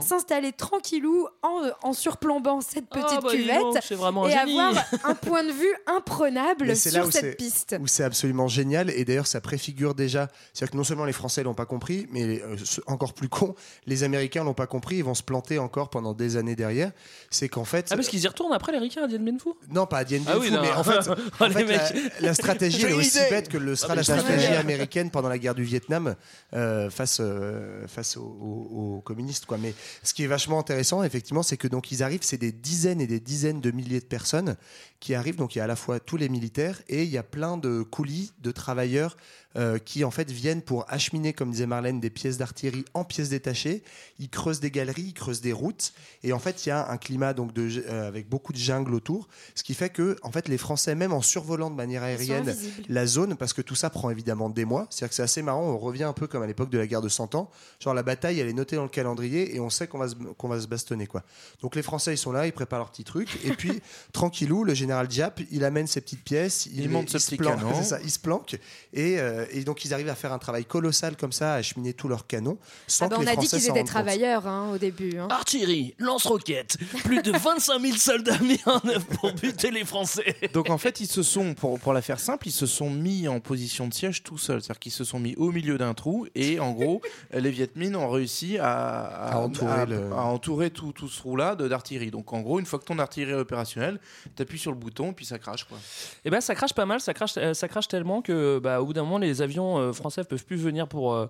s'installer tranquillou en, en surplombant cette petite
Ah, bah, dis
cuvette
vraiment
et
génie.
avoir un point de vue imprenable sur
où
cette piste.
où c'est absolument génial et d'ailleurs ça préfigure déjà c'est-à-dire que non seulement les Français l'ont pas compris mais euh, encore plus con les Américains l'ont pas compris ils vont se planter encore pendant des années derrière. C'est qu'en fait
Ah parce qu'ils y retournent après les ricains à Dien Bien Phu?
Non pas à Dien Bien
Ah oui,
Phu, mais en fait,
Oh,
en fait, la, stratégie est aussi bête que le sera
Ah,
la stratégie américaine pendant la guerre du Vietnam euh, face euh, face aux, aux- communistes quoi. Mais ce qui est vachement intéressant effectivement c'est que donc ils arrivent c'est des dizaines et des dizaines de milliers de personnes qui arrivent. Donc il y a à la fois tous les militaires et il y a plein de coulis de travailleurs euh, qui en fait viennent pour acheminer, comme disait Marlène, des pièces d'artillerie en pièces détachées. Ils creusent des galeries, ils creusent des routes, et en fait il y a un climat donc de, euh, avec beaucoup de jungle autour, ce qui fait que en fait les Français, même en survolant de manière aérienne la zone, parce que tout ça prend évidemment des mois, c'est-à-dire que c'est assez marrant. On revient un peu comme à l'époque de la guerre de 100 ans, genre la bataille elle est notée dans le calendrier et on sait qu'on va se, qu'on va se bastonner quoi. Donc les Français ils sont là, ils préparent leur petit truc, et puis tranquillou, le général Diap, il amène ses petites pièces,
Il monte ce
se
petit
planque-
canon.
c'est ça, il se planque, et, euh, et donc ils arrivent à faire un travail colossal comme ça, à acheminer tous leurs canons, sans
Ah bah,
que
on
les
a dit qu'ils étaient travailleurs hein, au début. hein.
Artillerie, lance-roquettes, plus de 25 000 soldats mis en œuvre pour buter les Français.
Donc en fait, ils se sont, pour, pour la faire simple, ils se sont mis en position de siège tout seuls. C'est-à-dire qu'ils se sont mis au milieu d'un trou et en gros, les Viet Minh ont réussi à,
À entourer le-
à entourer tout, tout ce trou-là de- d'artillerie. Donc en gros, une fois que ton artillerie est opérationnelle, tu appuies sur le bouton puis ça crache. Quoi.
Et ben ça crache pas mal, ça crache, euh, ça crache tellement que bah, au bout d'un moment les avions euh, français peuvent plus venir pour euh,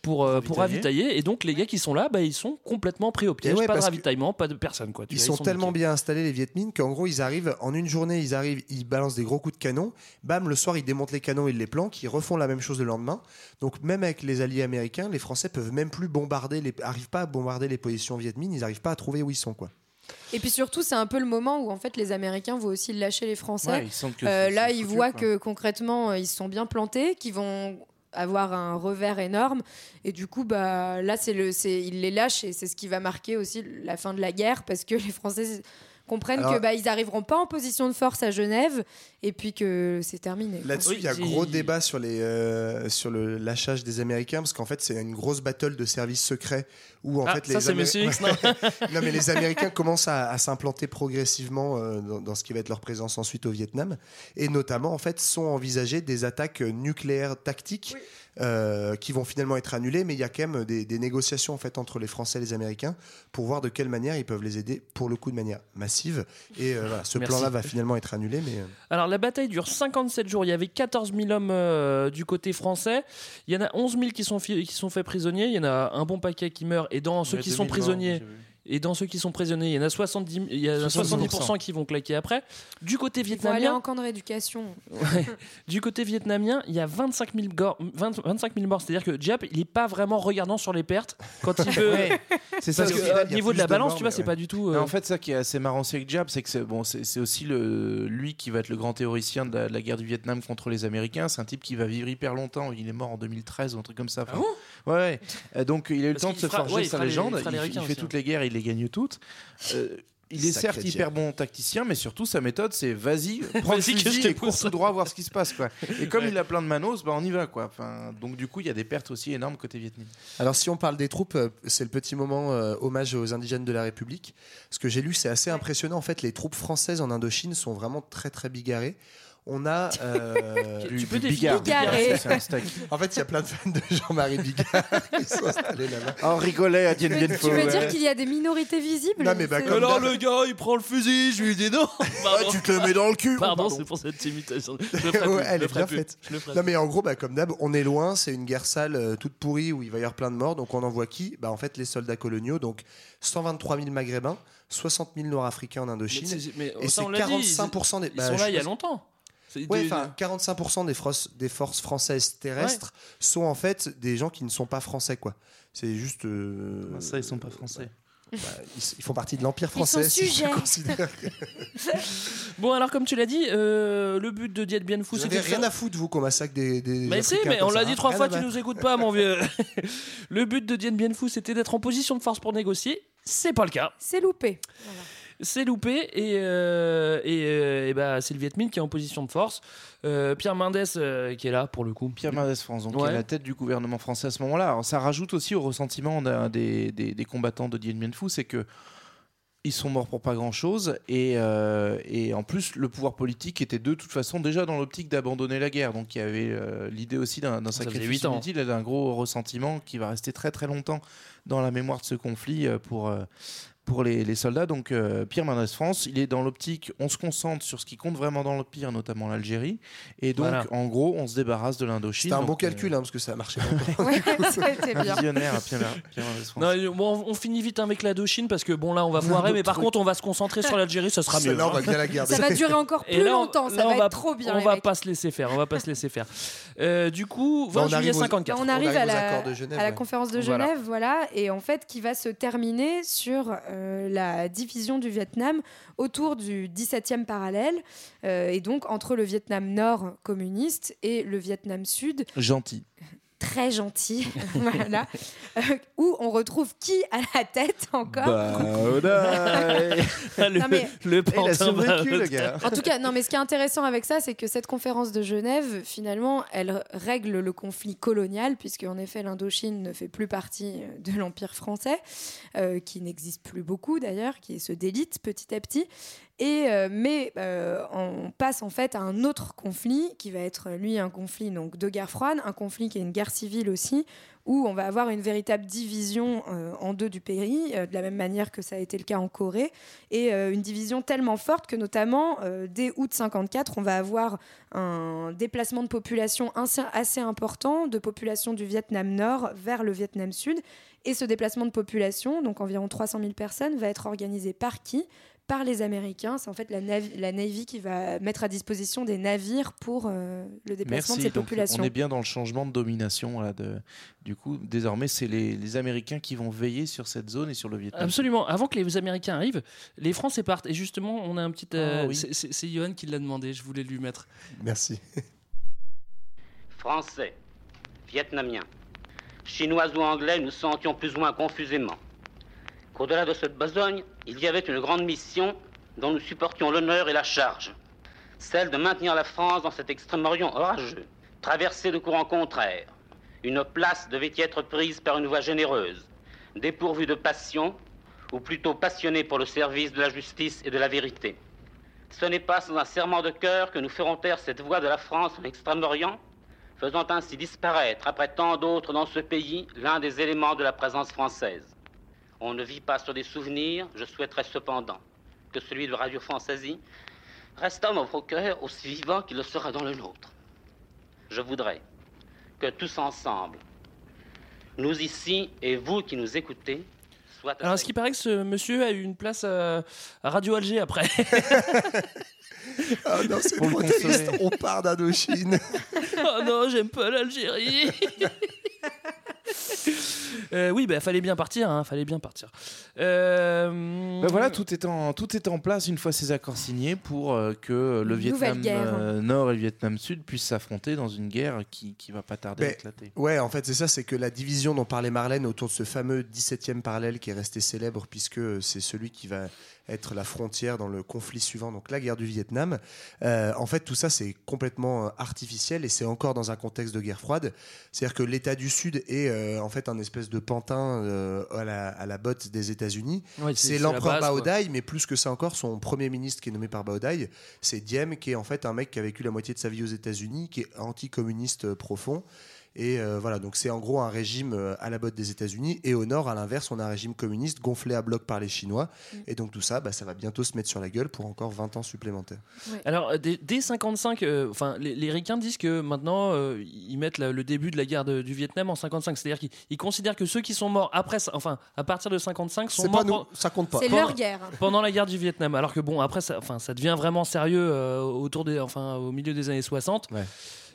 pour euh, pour
ravitailler.
et donc les gars qui sont là, bah, ils sont complètement pris au piège,
ouais,
pas de ravitaillement, pas de personne quoi. Tu
Ils
vois,
sont tellement bien installés les Viet Minh qu'en gros ils arrivent en une journée ils arrivent ils balancent des gros coups de canon. Bam le soir ils démontent les canons ils les planquent. Ils refont la même chose le lendemain. Donc même avec les alliés américains les Français peuvent même plus bombarder les arrivent pas à bombarder les positions Viet Minh. Ils arrivent pas à trouver où ils sont quoi
Et puis surtout, c'est un peu le moment où en fait les Américains vont aussi lâcher les Français.
Ouais, ils sentent que
Euh, là, ils
foutu,
voient
quoi.
que concrètement, euh, ils se sont bien plantés, qu'ils vont avoir un revers énorme et du coup bah là c'est le c'est ils les lâchent et c'est ce qui va marquer aussi la fin de la guerre parce que les Français comprennent
Alors-
que bah ils arriveront pas en position de force à Genève et puis que c'est terminé.
Là-dessus,
Oui,
il y a
c'est-
gros débat sur, les, euh, sur le lâchage des Américains, parce qu'en fait, c'est une grosse battle de services secrets où en
Ah,
fait
ça,
les
c'est
Amé-
Monsieur X, non
non, mais les Américains commencent à, à s'implanter progressivement euh, dans, dans ce qui va être leur présence ensuite au Vietnam, et notamment en fait sont envisagées des attaques nucléaires tactiques. Euh, qui vont finalement être annulées, mais il y a quand même des, des négociations en fait entre les Français et les Américains pour voir de quelle manière ils peuvent les aider, pour le coup de manière massive. Et euh, voilà, ce plan-là va finalement être annulé, mais euh,
Alors la bataille dure 57 jours. Il y avait 14 000 hommes euh, du côté français. Il y en a 11 000 qui sont, qui sont faits prisonniers. Il y en a un bon paquet qui meurt. Et dans ceux qui
2000
sont prisonniers. Et dans ceux qui sont prisonniers, il y en a 70, il y a
70%.
70% qui vont claquer après. Du côté
Ils vont aller
vietnamien,
en camp de rééducation.
Ouais. Du côté vietnamien, il y a 25 000, gor- 20 25 000 morts. C'est-à-dire que Diap, il est pas vraiment regardant sur les pertes quand il veut.
Ouais, c'est ça.
Parce
qu'au
que, niveau de la
de
balance,
morts,
tu vois, c'est
ouais.
pas du tout. Euh,
en fait, ça qui est assez marrant aussi avec Jab, c'est que c'est bon, c'est c'est aussi le, lui qui va être le grand théoricien de la, de la guerre du Vietnam contre les Américains. C'est un type qui va vivre hyper longtemps. Il est mort en 2013 ou un truc comme ça. Enfin, ouais, ouais. Euh, Donc il a eu le temps de se
fera-
forger sa
les-
légende.
il
fait
aussi,
toutes
hein.
les guerres, il les gagne toutes. Euh, il est
Sacré
certes hyper bon tacticien, mais surtout sa méthode, c'est vas-y, prends le fusil et cours tout droit voir ce qui se passe. Quoi. Et comme
Ouais.
il a plein de manos, bah, on y va. Quoi. Enfin, donc du coup, il y a des pertes aussi énormes côté vietnamien.
Alors si on parle des troupes, euh, c'est le petit moment euh, hommage aux indigènes de la République. Ce que j'ai lu, c'est assez impressionnant. En fait, les troupes françaises en Indochine sont vraiment très très bigarrées. On a... euh,
Tu
Du-
peux
Bigard.
Bigarré.
C'est un steak.
en fait, il y a plein de fans de Jean-Marie Bigard qui sont installés là-bas.
On rigolait à Dien
Tu
Bien
tu veux dire qu'il y a des minorités visibles
Non, mais bah, comme
Alors le gars, il prend le fusil, je lui dis non. Pardon,
tu te le mets dans le cul
Pardon,
Pardon.
c'est pour cette imitation. Je le ferai
Ouais,
plus,
elle
je
est
ferai
bien
plus,
faite.
je le ferai
Non mais en gros, bah, comme d'hab, on est loin, c'est une guerre sale euh, toute pourrie où il va y avoir plein de morts, donc on envoie qui? Bah, En fait les soldats coloniaux, donc 123 000 maghrébins, 60 000 nord-africains en Indochine,
mais
et c'est
on l'a dit,
45% des...
Ils
bah,
sont là il y a longtemps.
Ouais, enfin, 45% des, forces- des forces françaises terrestres sont en fait des gens qui ne sont pas français, quoi. C'est juste. euh,
Comment ça, ils sont pas français
bah, ils, ils font partie de l'Empire
Ils sont
français. si je
sujets.
considère que-
Bon, alors, comme tu l'as dit, euh, le but de Dien Bien
Vous
c'était.
rien
faire-
à foutre, vous, qu'on massacre des. des
Mais si, mais on l'a dit trois fois, tu nous écoutes pas, mon vieux. le but de Dien Bien Phu, c'était d'être en position de force pour négocier. C'est pas le cas.
C'est loupé.
C'est loupé et, euh, et, euh, et bah, c'est le Viet Minh qui est en position de force. Euh, Pierre Mendès qui est là pour le coup.
Pierre Mendès France, donc qui est la tête du gouvernement français à ce moment-là. Alors, ça rajoute aussi au ressentiment des, des- des combattants de Dien Bien Phu, c'est que ils sont morts pour pas grand-chose et, euh, et en plus le pouvoir politique était de toute façon déjà dans l'optique d'abandonner la guerre. Donc il y avait euh, l'idée aussi d'un sacrifice inutile et d'un gros ressentiment qui va rester très très longtemps dans la mémoire de ce conflit pour, euh, pour les, les soldats. Donc euh, Pierre Mendès France, il est dans l'optique, on se concentre sur ce qui compte vraiment dans l'Empire, notamment l'Algérie. Et donc
Voilà.
en gros, on se débarrasse de l'Indochine.
C'était un bon
euh,
calcul, hein, parce que ça a marché.
Ouais, bien.
visionnaire, Pierre, Pierre Mendès France.
Non, bon, on finit vite avec la Dochine parce que bon là on va foirer, mais par contre on va se concentrer sur l'Algérie, ça sera mieux.
Celle-là, on
hein.
va gagner la guerre.
Ça va durer encore plus
là, on-
longtemps.
là,
Ça va
va-
être trop bien.
On va
mecs.
pas se laisser faire, on va pas se laisser faire. Euh, du coup, 20
Bah, on
juillet
arrive aux-
54.
on arrive,
arrive
à la,
Genève,
à conférence de
Voilà.
Genève, voilà. et en fait qui va se terminer sur euh, la division du Vietnam autour du 17e parallèle, euh, et donc entre le Vietnam Nord communiste et le Vietnam Sud
Gentil.
Très gentil, voilà, euh, où on retrouve qui à la tête encore
Bah,
le,
Non, mais-
le
Il a
pantin
survécu,
va-
le gars.
En tout cas, non, mais ce qui est intéressant avec ça, c'est que cette conférence de Genève, finalement, elle règle le conflit colonial, puisque en effet, l'Indochine ne fait plus partie euh, de l'Empire français, euh, qui n'existe plus beaucoup d'ailleurs, qui se délite petit à petit. Et, euh, mais euh, on passe en fait à un autre conflit, qui va être lui un conflit donc, de guerre froide, un conflit qui est une guerre civile aussi, où on va avoir une véritable division euh, en deux du pays, euh, de la même manière que ça a été le cas en Corée, et euh, une division tellement forte que notamment euh, dès août 54, on va avoir un déplacement de population assez important, de population du Vietnam Nord vers le Vietnam Sud. Et ce déplacement de population, donc environ 300 000 personnes, va être organisé par qui? Par les Américains. C'est en fait la Navy, la Navy qui va mettre à disposition des navires pour euh, le déplacement
Merci.
de ces
Donc,
populations.
on est bien dans le changement de domination. Là, de, du coup, désormais, c'est les, les Américains qui vont veiller sur cette zone et sur le Vietnam.
Absolument. Avant que les Américains arrivent, les Français partent. Et justement, on a un petit. euh,
Ah oui.
c'est- C'est c'est Johan qui l'a demandé. Je voulais lui mettre.
Merci.
Français, Vietnamiens, Chinois ou Anglais, nous sentions plus ou moins confusément qu'au-delà de cette besogne, il y avait une grande mission dont nous supportions l'honneur et la charge, celle de maintenir la France dans cet Extrême-Orient orageux, traversé de courants contraires. Une place devait y être prise par une voie généreuse, dépourvue de passion, ou plutôt passionnée pour le service de la justice et de la vérité. Ce n'est pas sans un serment de cœur que nous ferons taire cette voie de la France en Extrême-Orient, faisant ainsi disparaître, après tant d'autres dans ce pays, l'un des éléments de la présence française. On ne vit pas sur des souvenirs, je souhaiterais cependant que celui de Radio Françaisie restât dans vos cœurs aussi vivant qu'il le sera dans le nôtre. Je voudrais que tous ensemble, nous ici et vous qui nous écoutez, soient
Alors, ce qui paraît que ce monsieur a eu une place à, à Radio Alger après.
Ah non, c'est. On part d'Indochine.
oh non, j'aime pas l'Algérie. Euh, oui, bah fallait bien partir, hein, fallait bien partir. Euh,
Ben voilà, tout est, en, tout est en place une fois ces accords signés pour euh, que le Vietnam euh, Nord et le Vietnam Sud puissent s'affronter dans une guerre qui, qui va pas tarder à éclater.
Ouais, en fait, c'est ça, c'est que la division dont parlait Marlène autour de ce fameux 17e parallèle qui est resté célèbre, puisque c'est celui qui va être la frontière dans le conflit suivant, donc la guerre du Vietnam. Euh, en fait, tout ça, c'est complètement euh, artificiel et c'est encore dans un contexte de guerre froide. C'est-à-dire que l'État du Sud est euh, en fait un espèce de pantin euh, à, la, à la botte des États-Unis.
Ouais,
c'est l'empereur. Baodai, mais plus que ça encore, son premier ministre qui est nommé par Baodai, c'est Diem, qui est en fait un mec qui a vécu la moitié de sa vie aux États-Unis, qui est anticommuniste profond Et euh, voilà, donc c'est en gros un régime euh, à la botte des États-Unis. Et au nord, à l'inverse, on a un régime communiste gonflé à bloc par les Chinois.
Mm.
Et donc tout ça, bah, ça va bientôt se mettre sur la gueule pour encore 20 ans supplémentaires.
Alors, euh, dès, dès 55, euh, enfin, les, les Ricains disent que maintenant, euh, ils mettent la- le début de la guerre de- du Vietnam en 55. C'est-à-dire qu'ils ils considèrent que ceux qui sont morts après, enfin, à partir de 55, sont
C'est
morts
pas nous, ça compte pas.
C'est leur guerre.
pendant la guerre du Vietnam. Alors que bon, après, ça, enfin, ça devient vraiment sérieux euh, autour des, enfin, au milieu des années 60.
Ouais.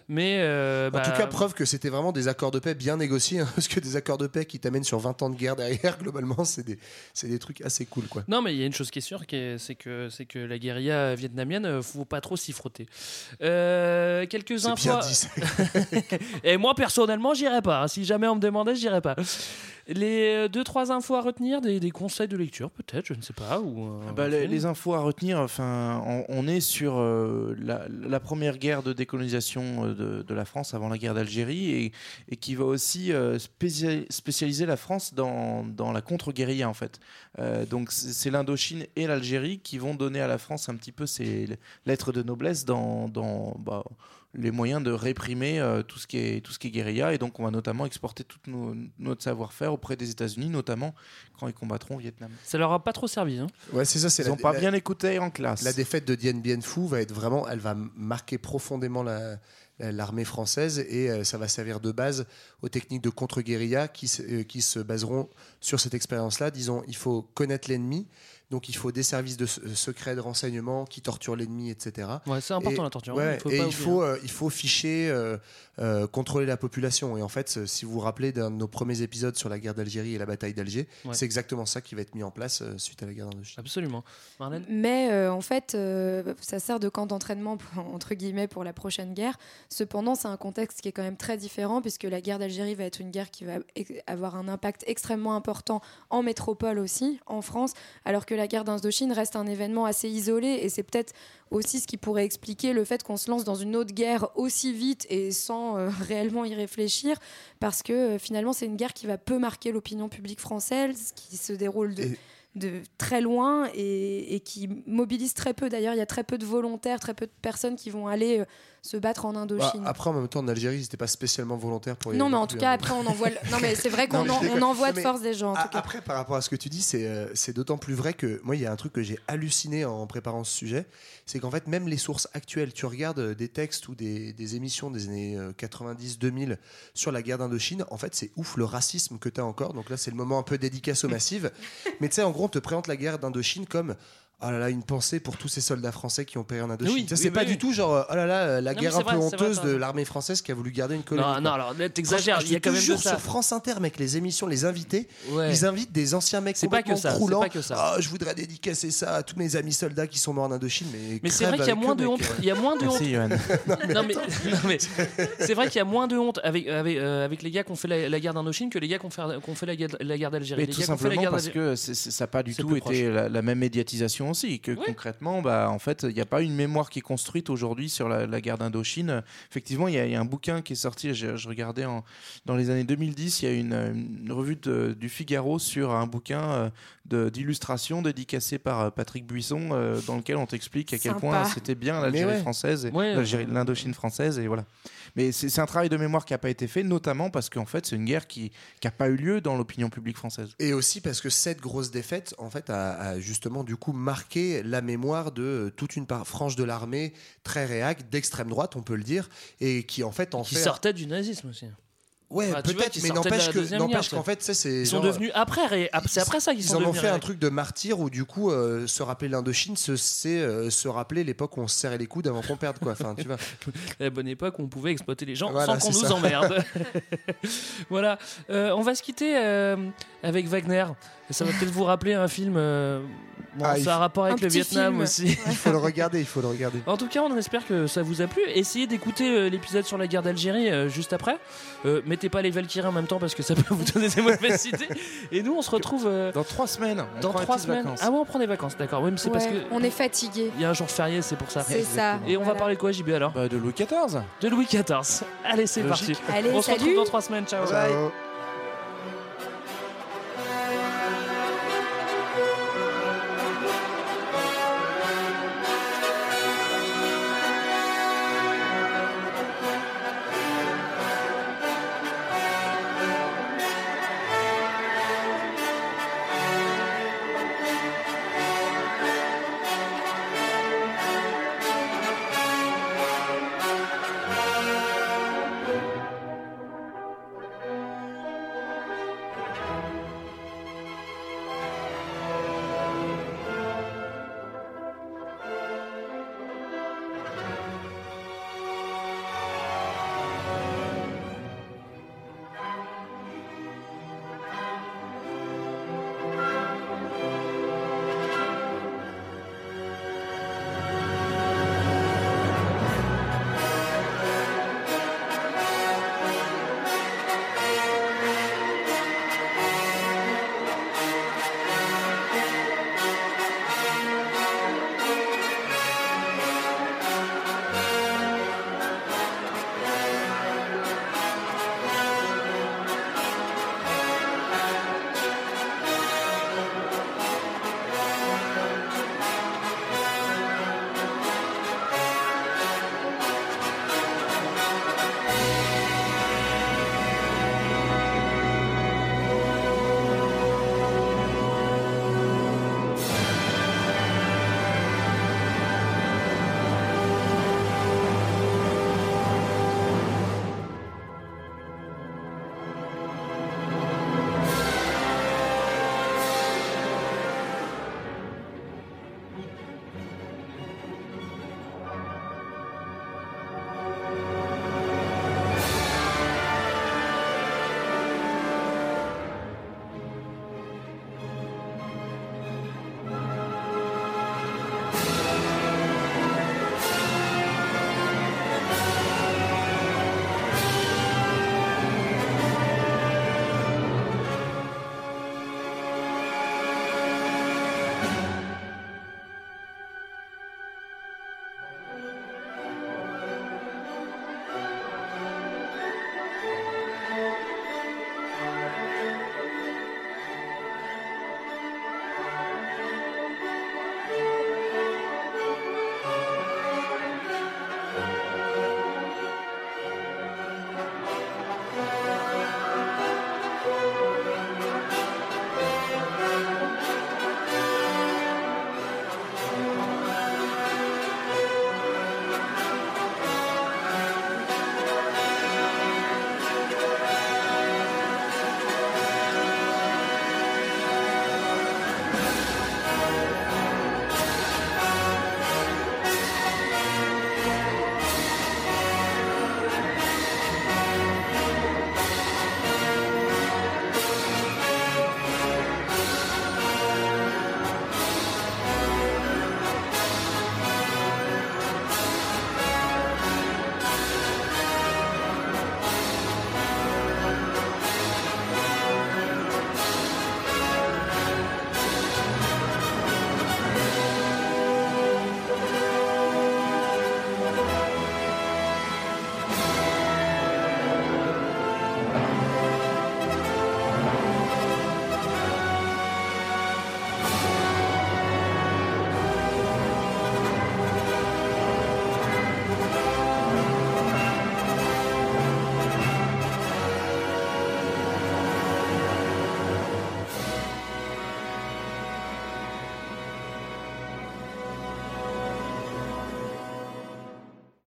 Mais euh,
En
bah,
tout cas, preuve que c'était vraiment des accords de paix bien négociés, hein, parce que des accords de paix qui t'amènent sur 20 ans de guerre derrière, globalement, c'est des, c'est des trucs assez cool. Quoi.
Non, mais il y a une chose qui est sûre, c'est que, c'est que la guérilla vietnamienne, euh, faut pas trop s'y frotter. Euh, quelques infos. Et moi, personnellement, j'irai pas. hein. Si jamais on me demandait, j'irai pas. Les euh, deux, trois infos à retenir, des, des conseils de lecture, peut-être, je ne sais pas. Ou, euh,
Bah,
un
les, infos à retenir, enfin, on, on est sur euh, la, la première guerre de décolonisation de, de la France avant la guerre d'Algérie et, et qui va aussi euh, spécia- spécialiser la France dans, dans la contre-guérilla en fait. Donc c'est c'est l'Indochine et l'Algérie qui vont donner à la France un petit peu ses lettres de noblesse dans, dans bah, les moyens de réprimer euh, tout, ce qui est, tout ce qui est guérilla et donc on va notamment exporter tout nos- notre savoir-faire auprès des États-Unis, notamment quand ils combattront au Vietnam.
Ça leur a pas trop servi. hein.
Ouais, c'est ça, c'est
Ils n'ont pas
la-
bien écouté en classe.
La défaite de Dien Bien Phu va être vraiment, elle va marquer profondément la- la- l'armée française et euh, ça va servir de base aux techniques de contre-guérilla qui, se- euh, qui se baseront sur cette expérience-là. Disons, il faut connaître l'ennemi, donc il faut des services de se- secrets de renseignement qui torturent l'ennemi, etc.
Ouais, c'est important
Et-
la torture.
ouais,
il faut
et
pas
il
oublier.
faut, euh, il faut ficher, euh, euh, contrôler la population. Et en fait, si vous vous rappelez d'un de nos premiers épisodes sur la guerre d'Algérie et la bataille d'Alger,
Ouais.
c'est exactement ça qui va être mis en place euh, suite à la guerre d'Indochine.
Absolument. Marlène
Mais euh, en fait, euh, ça sert de camp d'entraînement pour- entre guillemets pour la prochaine guerre. Cependant, c'est un contexte qui est quand même très différent puisque la guerre d'Algérie va être une guerre qui va avoir un impact extrêmement important en métropole aussi, en France, alors que la guerre d'Indochine reste un événement assez isolé et c'est peut-être aussi ce qui pourrait expliquer le fait qu'on se lance dans une autre guerre aussi vite et sans euh, réellement y réfléchir parce que euh, finalement c'est une guerre qui va peu marquer l'opinion publique française qui se déroule de, de très loin et, et qui mobilise très peu. D'ailleurs, il y a très peu de volontaires, très peu de personnes qui vont aller euh, se battre en
Bah,
Indochine.
après, en même temps, en Algérie, ils n'étaient pas spécialement volontaires pour y
non, mais en tout cas,
hein.
après, on envoie. le- Non, mais c'est vrai qu'on en- on envoie
Non,
de force des gens. En
a-
tout cas.
Après, par rapport à ce que tu dis, c'est euh, c'est d'autant plus vrai que moi, il y a un truc que j'ai halluciné en préparant ce sujet, c'est qu'en fait, même les sources actuelles, tu regardes euh, des textes ou des, des émissions des années 90-2000 sur la guerre d'Indochine, en fait, c'est ouf le racisme que tu as encore. Donc là, c'est le moment un peu dédicace aux massives. Mais tu sais, en gros, te présente la guerre d'Indochine comme. Oh là là, une pensée pour tous ces soldats français qui ont péri en Indochine.
Oui,
Ça, c'est
oui,
pas
oui.
du tout genre, oh là là, euh, la
Non,
guerre un peu
vrai, vrai,
honteuse
t'as
de l'armée française qui a voulu garder une colonie.
Non, non, alors t'exagères. Il y a quand même de ça.
sur France Inter, mec, les émissions, les invités,
Ouais.
ils invitent des anciens mecs
C'est pas que
complètement
ça, c'est
croulants.
pas que ça.
Ah, je voudrais dédicacer ça à tous mes amis soldats qui sont morts en Indochine. Mais,
Mais c'est vrai qu'il y a moins
eux,
de honte. Il y a moins de honte. Non mais, c'est vrai qu'il y a moins de honte avec, avec, euh, avec les gars qui ont fait la, la guerre d'Indochine que les gars qui ont fait, la guerre, d'Algérie.
Mais tout simplement parce que ça n'a pas du tout été la même médiatisation aussi. Que
Oui.
concrètement, bah, en fait, il n'y a pas une mémoire qui est construite aujourd'hui sur la, la guerre d'Indochine. Effectivement, il y, a- il y a un bouquin qui est sorti, je, je regardais en- dans les années 2010, il y a une, une revue de- du Figaro sur un bouquin euh, d'illustration dédicacé par euh, Patrick Buisson, euh, dans lequel on t'explique à quel
Sympa.
point c'était bien l'Algérie
ouais.
française, et-
Ouais.
l'Indochine française, et voilà. Mais c'est c'est un travail de mémoire qui n'a pas été fait, notamment parce qu'en fait, c'est une guerre qui n'a pas eu lieu dans l'opinion publique française.
Et aussi parce que cette grosse défaite, en fait, a, a justement du coup marqué la mémoire de euh, toute une frange de l'armée très réac, d'extrême droite, on peut le dire, et qui en fait en
qui
fait.
sortaient du nazisme aussi.
Ouais, peut-être, mais n'empêche que, qu'en fait, c'est.
Ils sont
genre,
devenus après, c'est après ça qu'ils
Ils
sont
en ont fait un truc de martyr où du coup euh, se rappeler l'Indochine, c'est euh, se rappeler l'époque où on se serrait les coudes avant qu'on perde quoi. Enfin, tu vois.
la bonne époque où on pouvait exploiter les gens
Voilà,
sans qu'on nous emmerde. voilà. Euh, on va se quitter avec Wagner. Ça va peut-être vous rappeler un film. euh, bon,
Ah,
ça a
faut-
rapport avec
Un
le Vietnam
film.
aussi.
Il faut le regarder, il faut le regarder.
En tout cas, on espère que ça vous a plu. Essayez d'écouter euh, l'épisode sur la guerre d'Algérie euh, juste après. Euh, mettez pas les Valkyries en même temps parce que ça peut vous donner des mauvaises idées. Et nous, on se retrouve euh,
Dans trois semaines, on
dans trois semaines.
vacances.
Ah ouais, on prend des vacances, d'accord. Oui, mais c'est parce que
On est fatigué.
il y a un jour férié, c'est pour ça.
C'est ça.
Et on va parler de quoi, JB alors?
Bah, de Louis XIV.
De Louis XIV. Allez, c'est parti.
Allez,
on se retrouve
salut.
dans trois semaines. Ciao.
Ciao.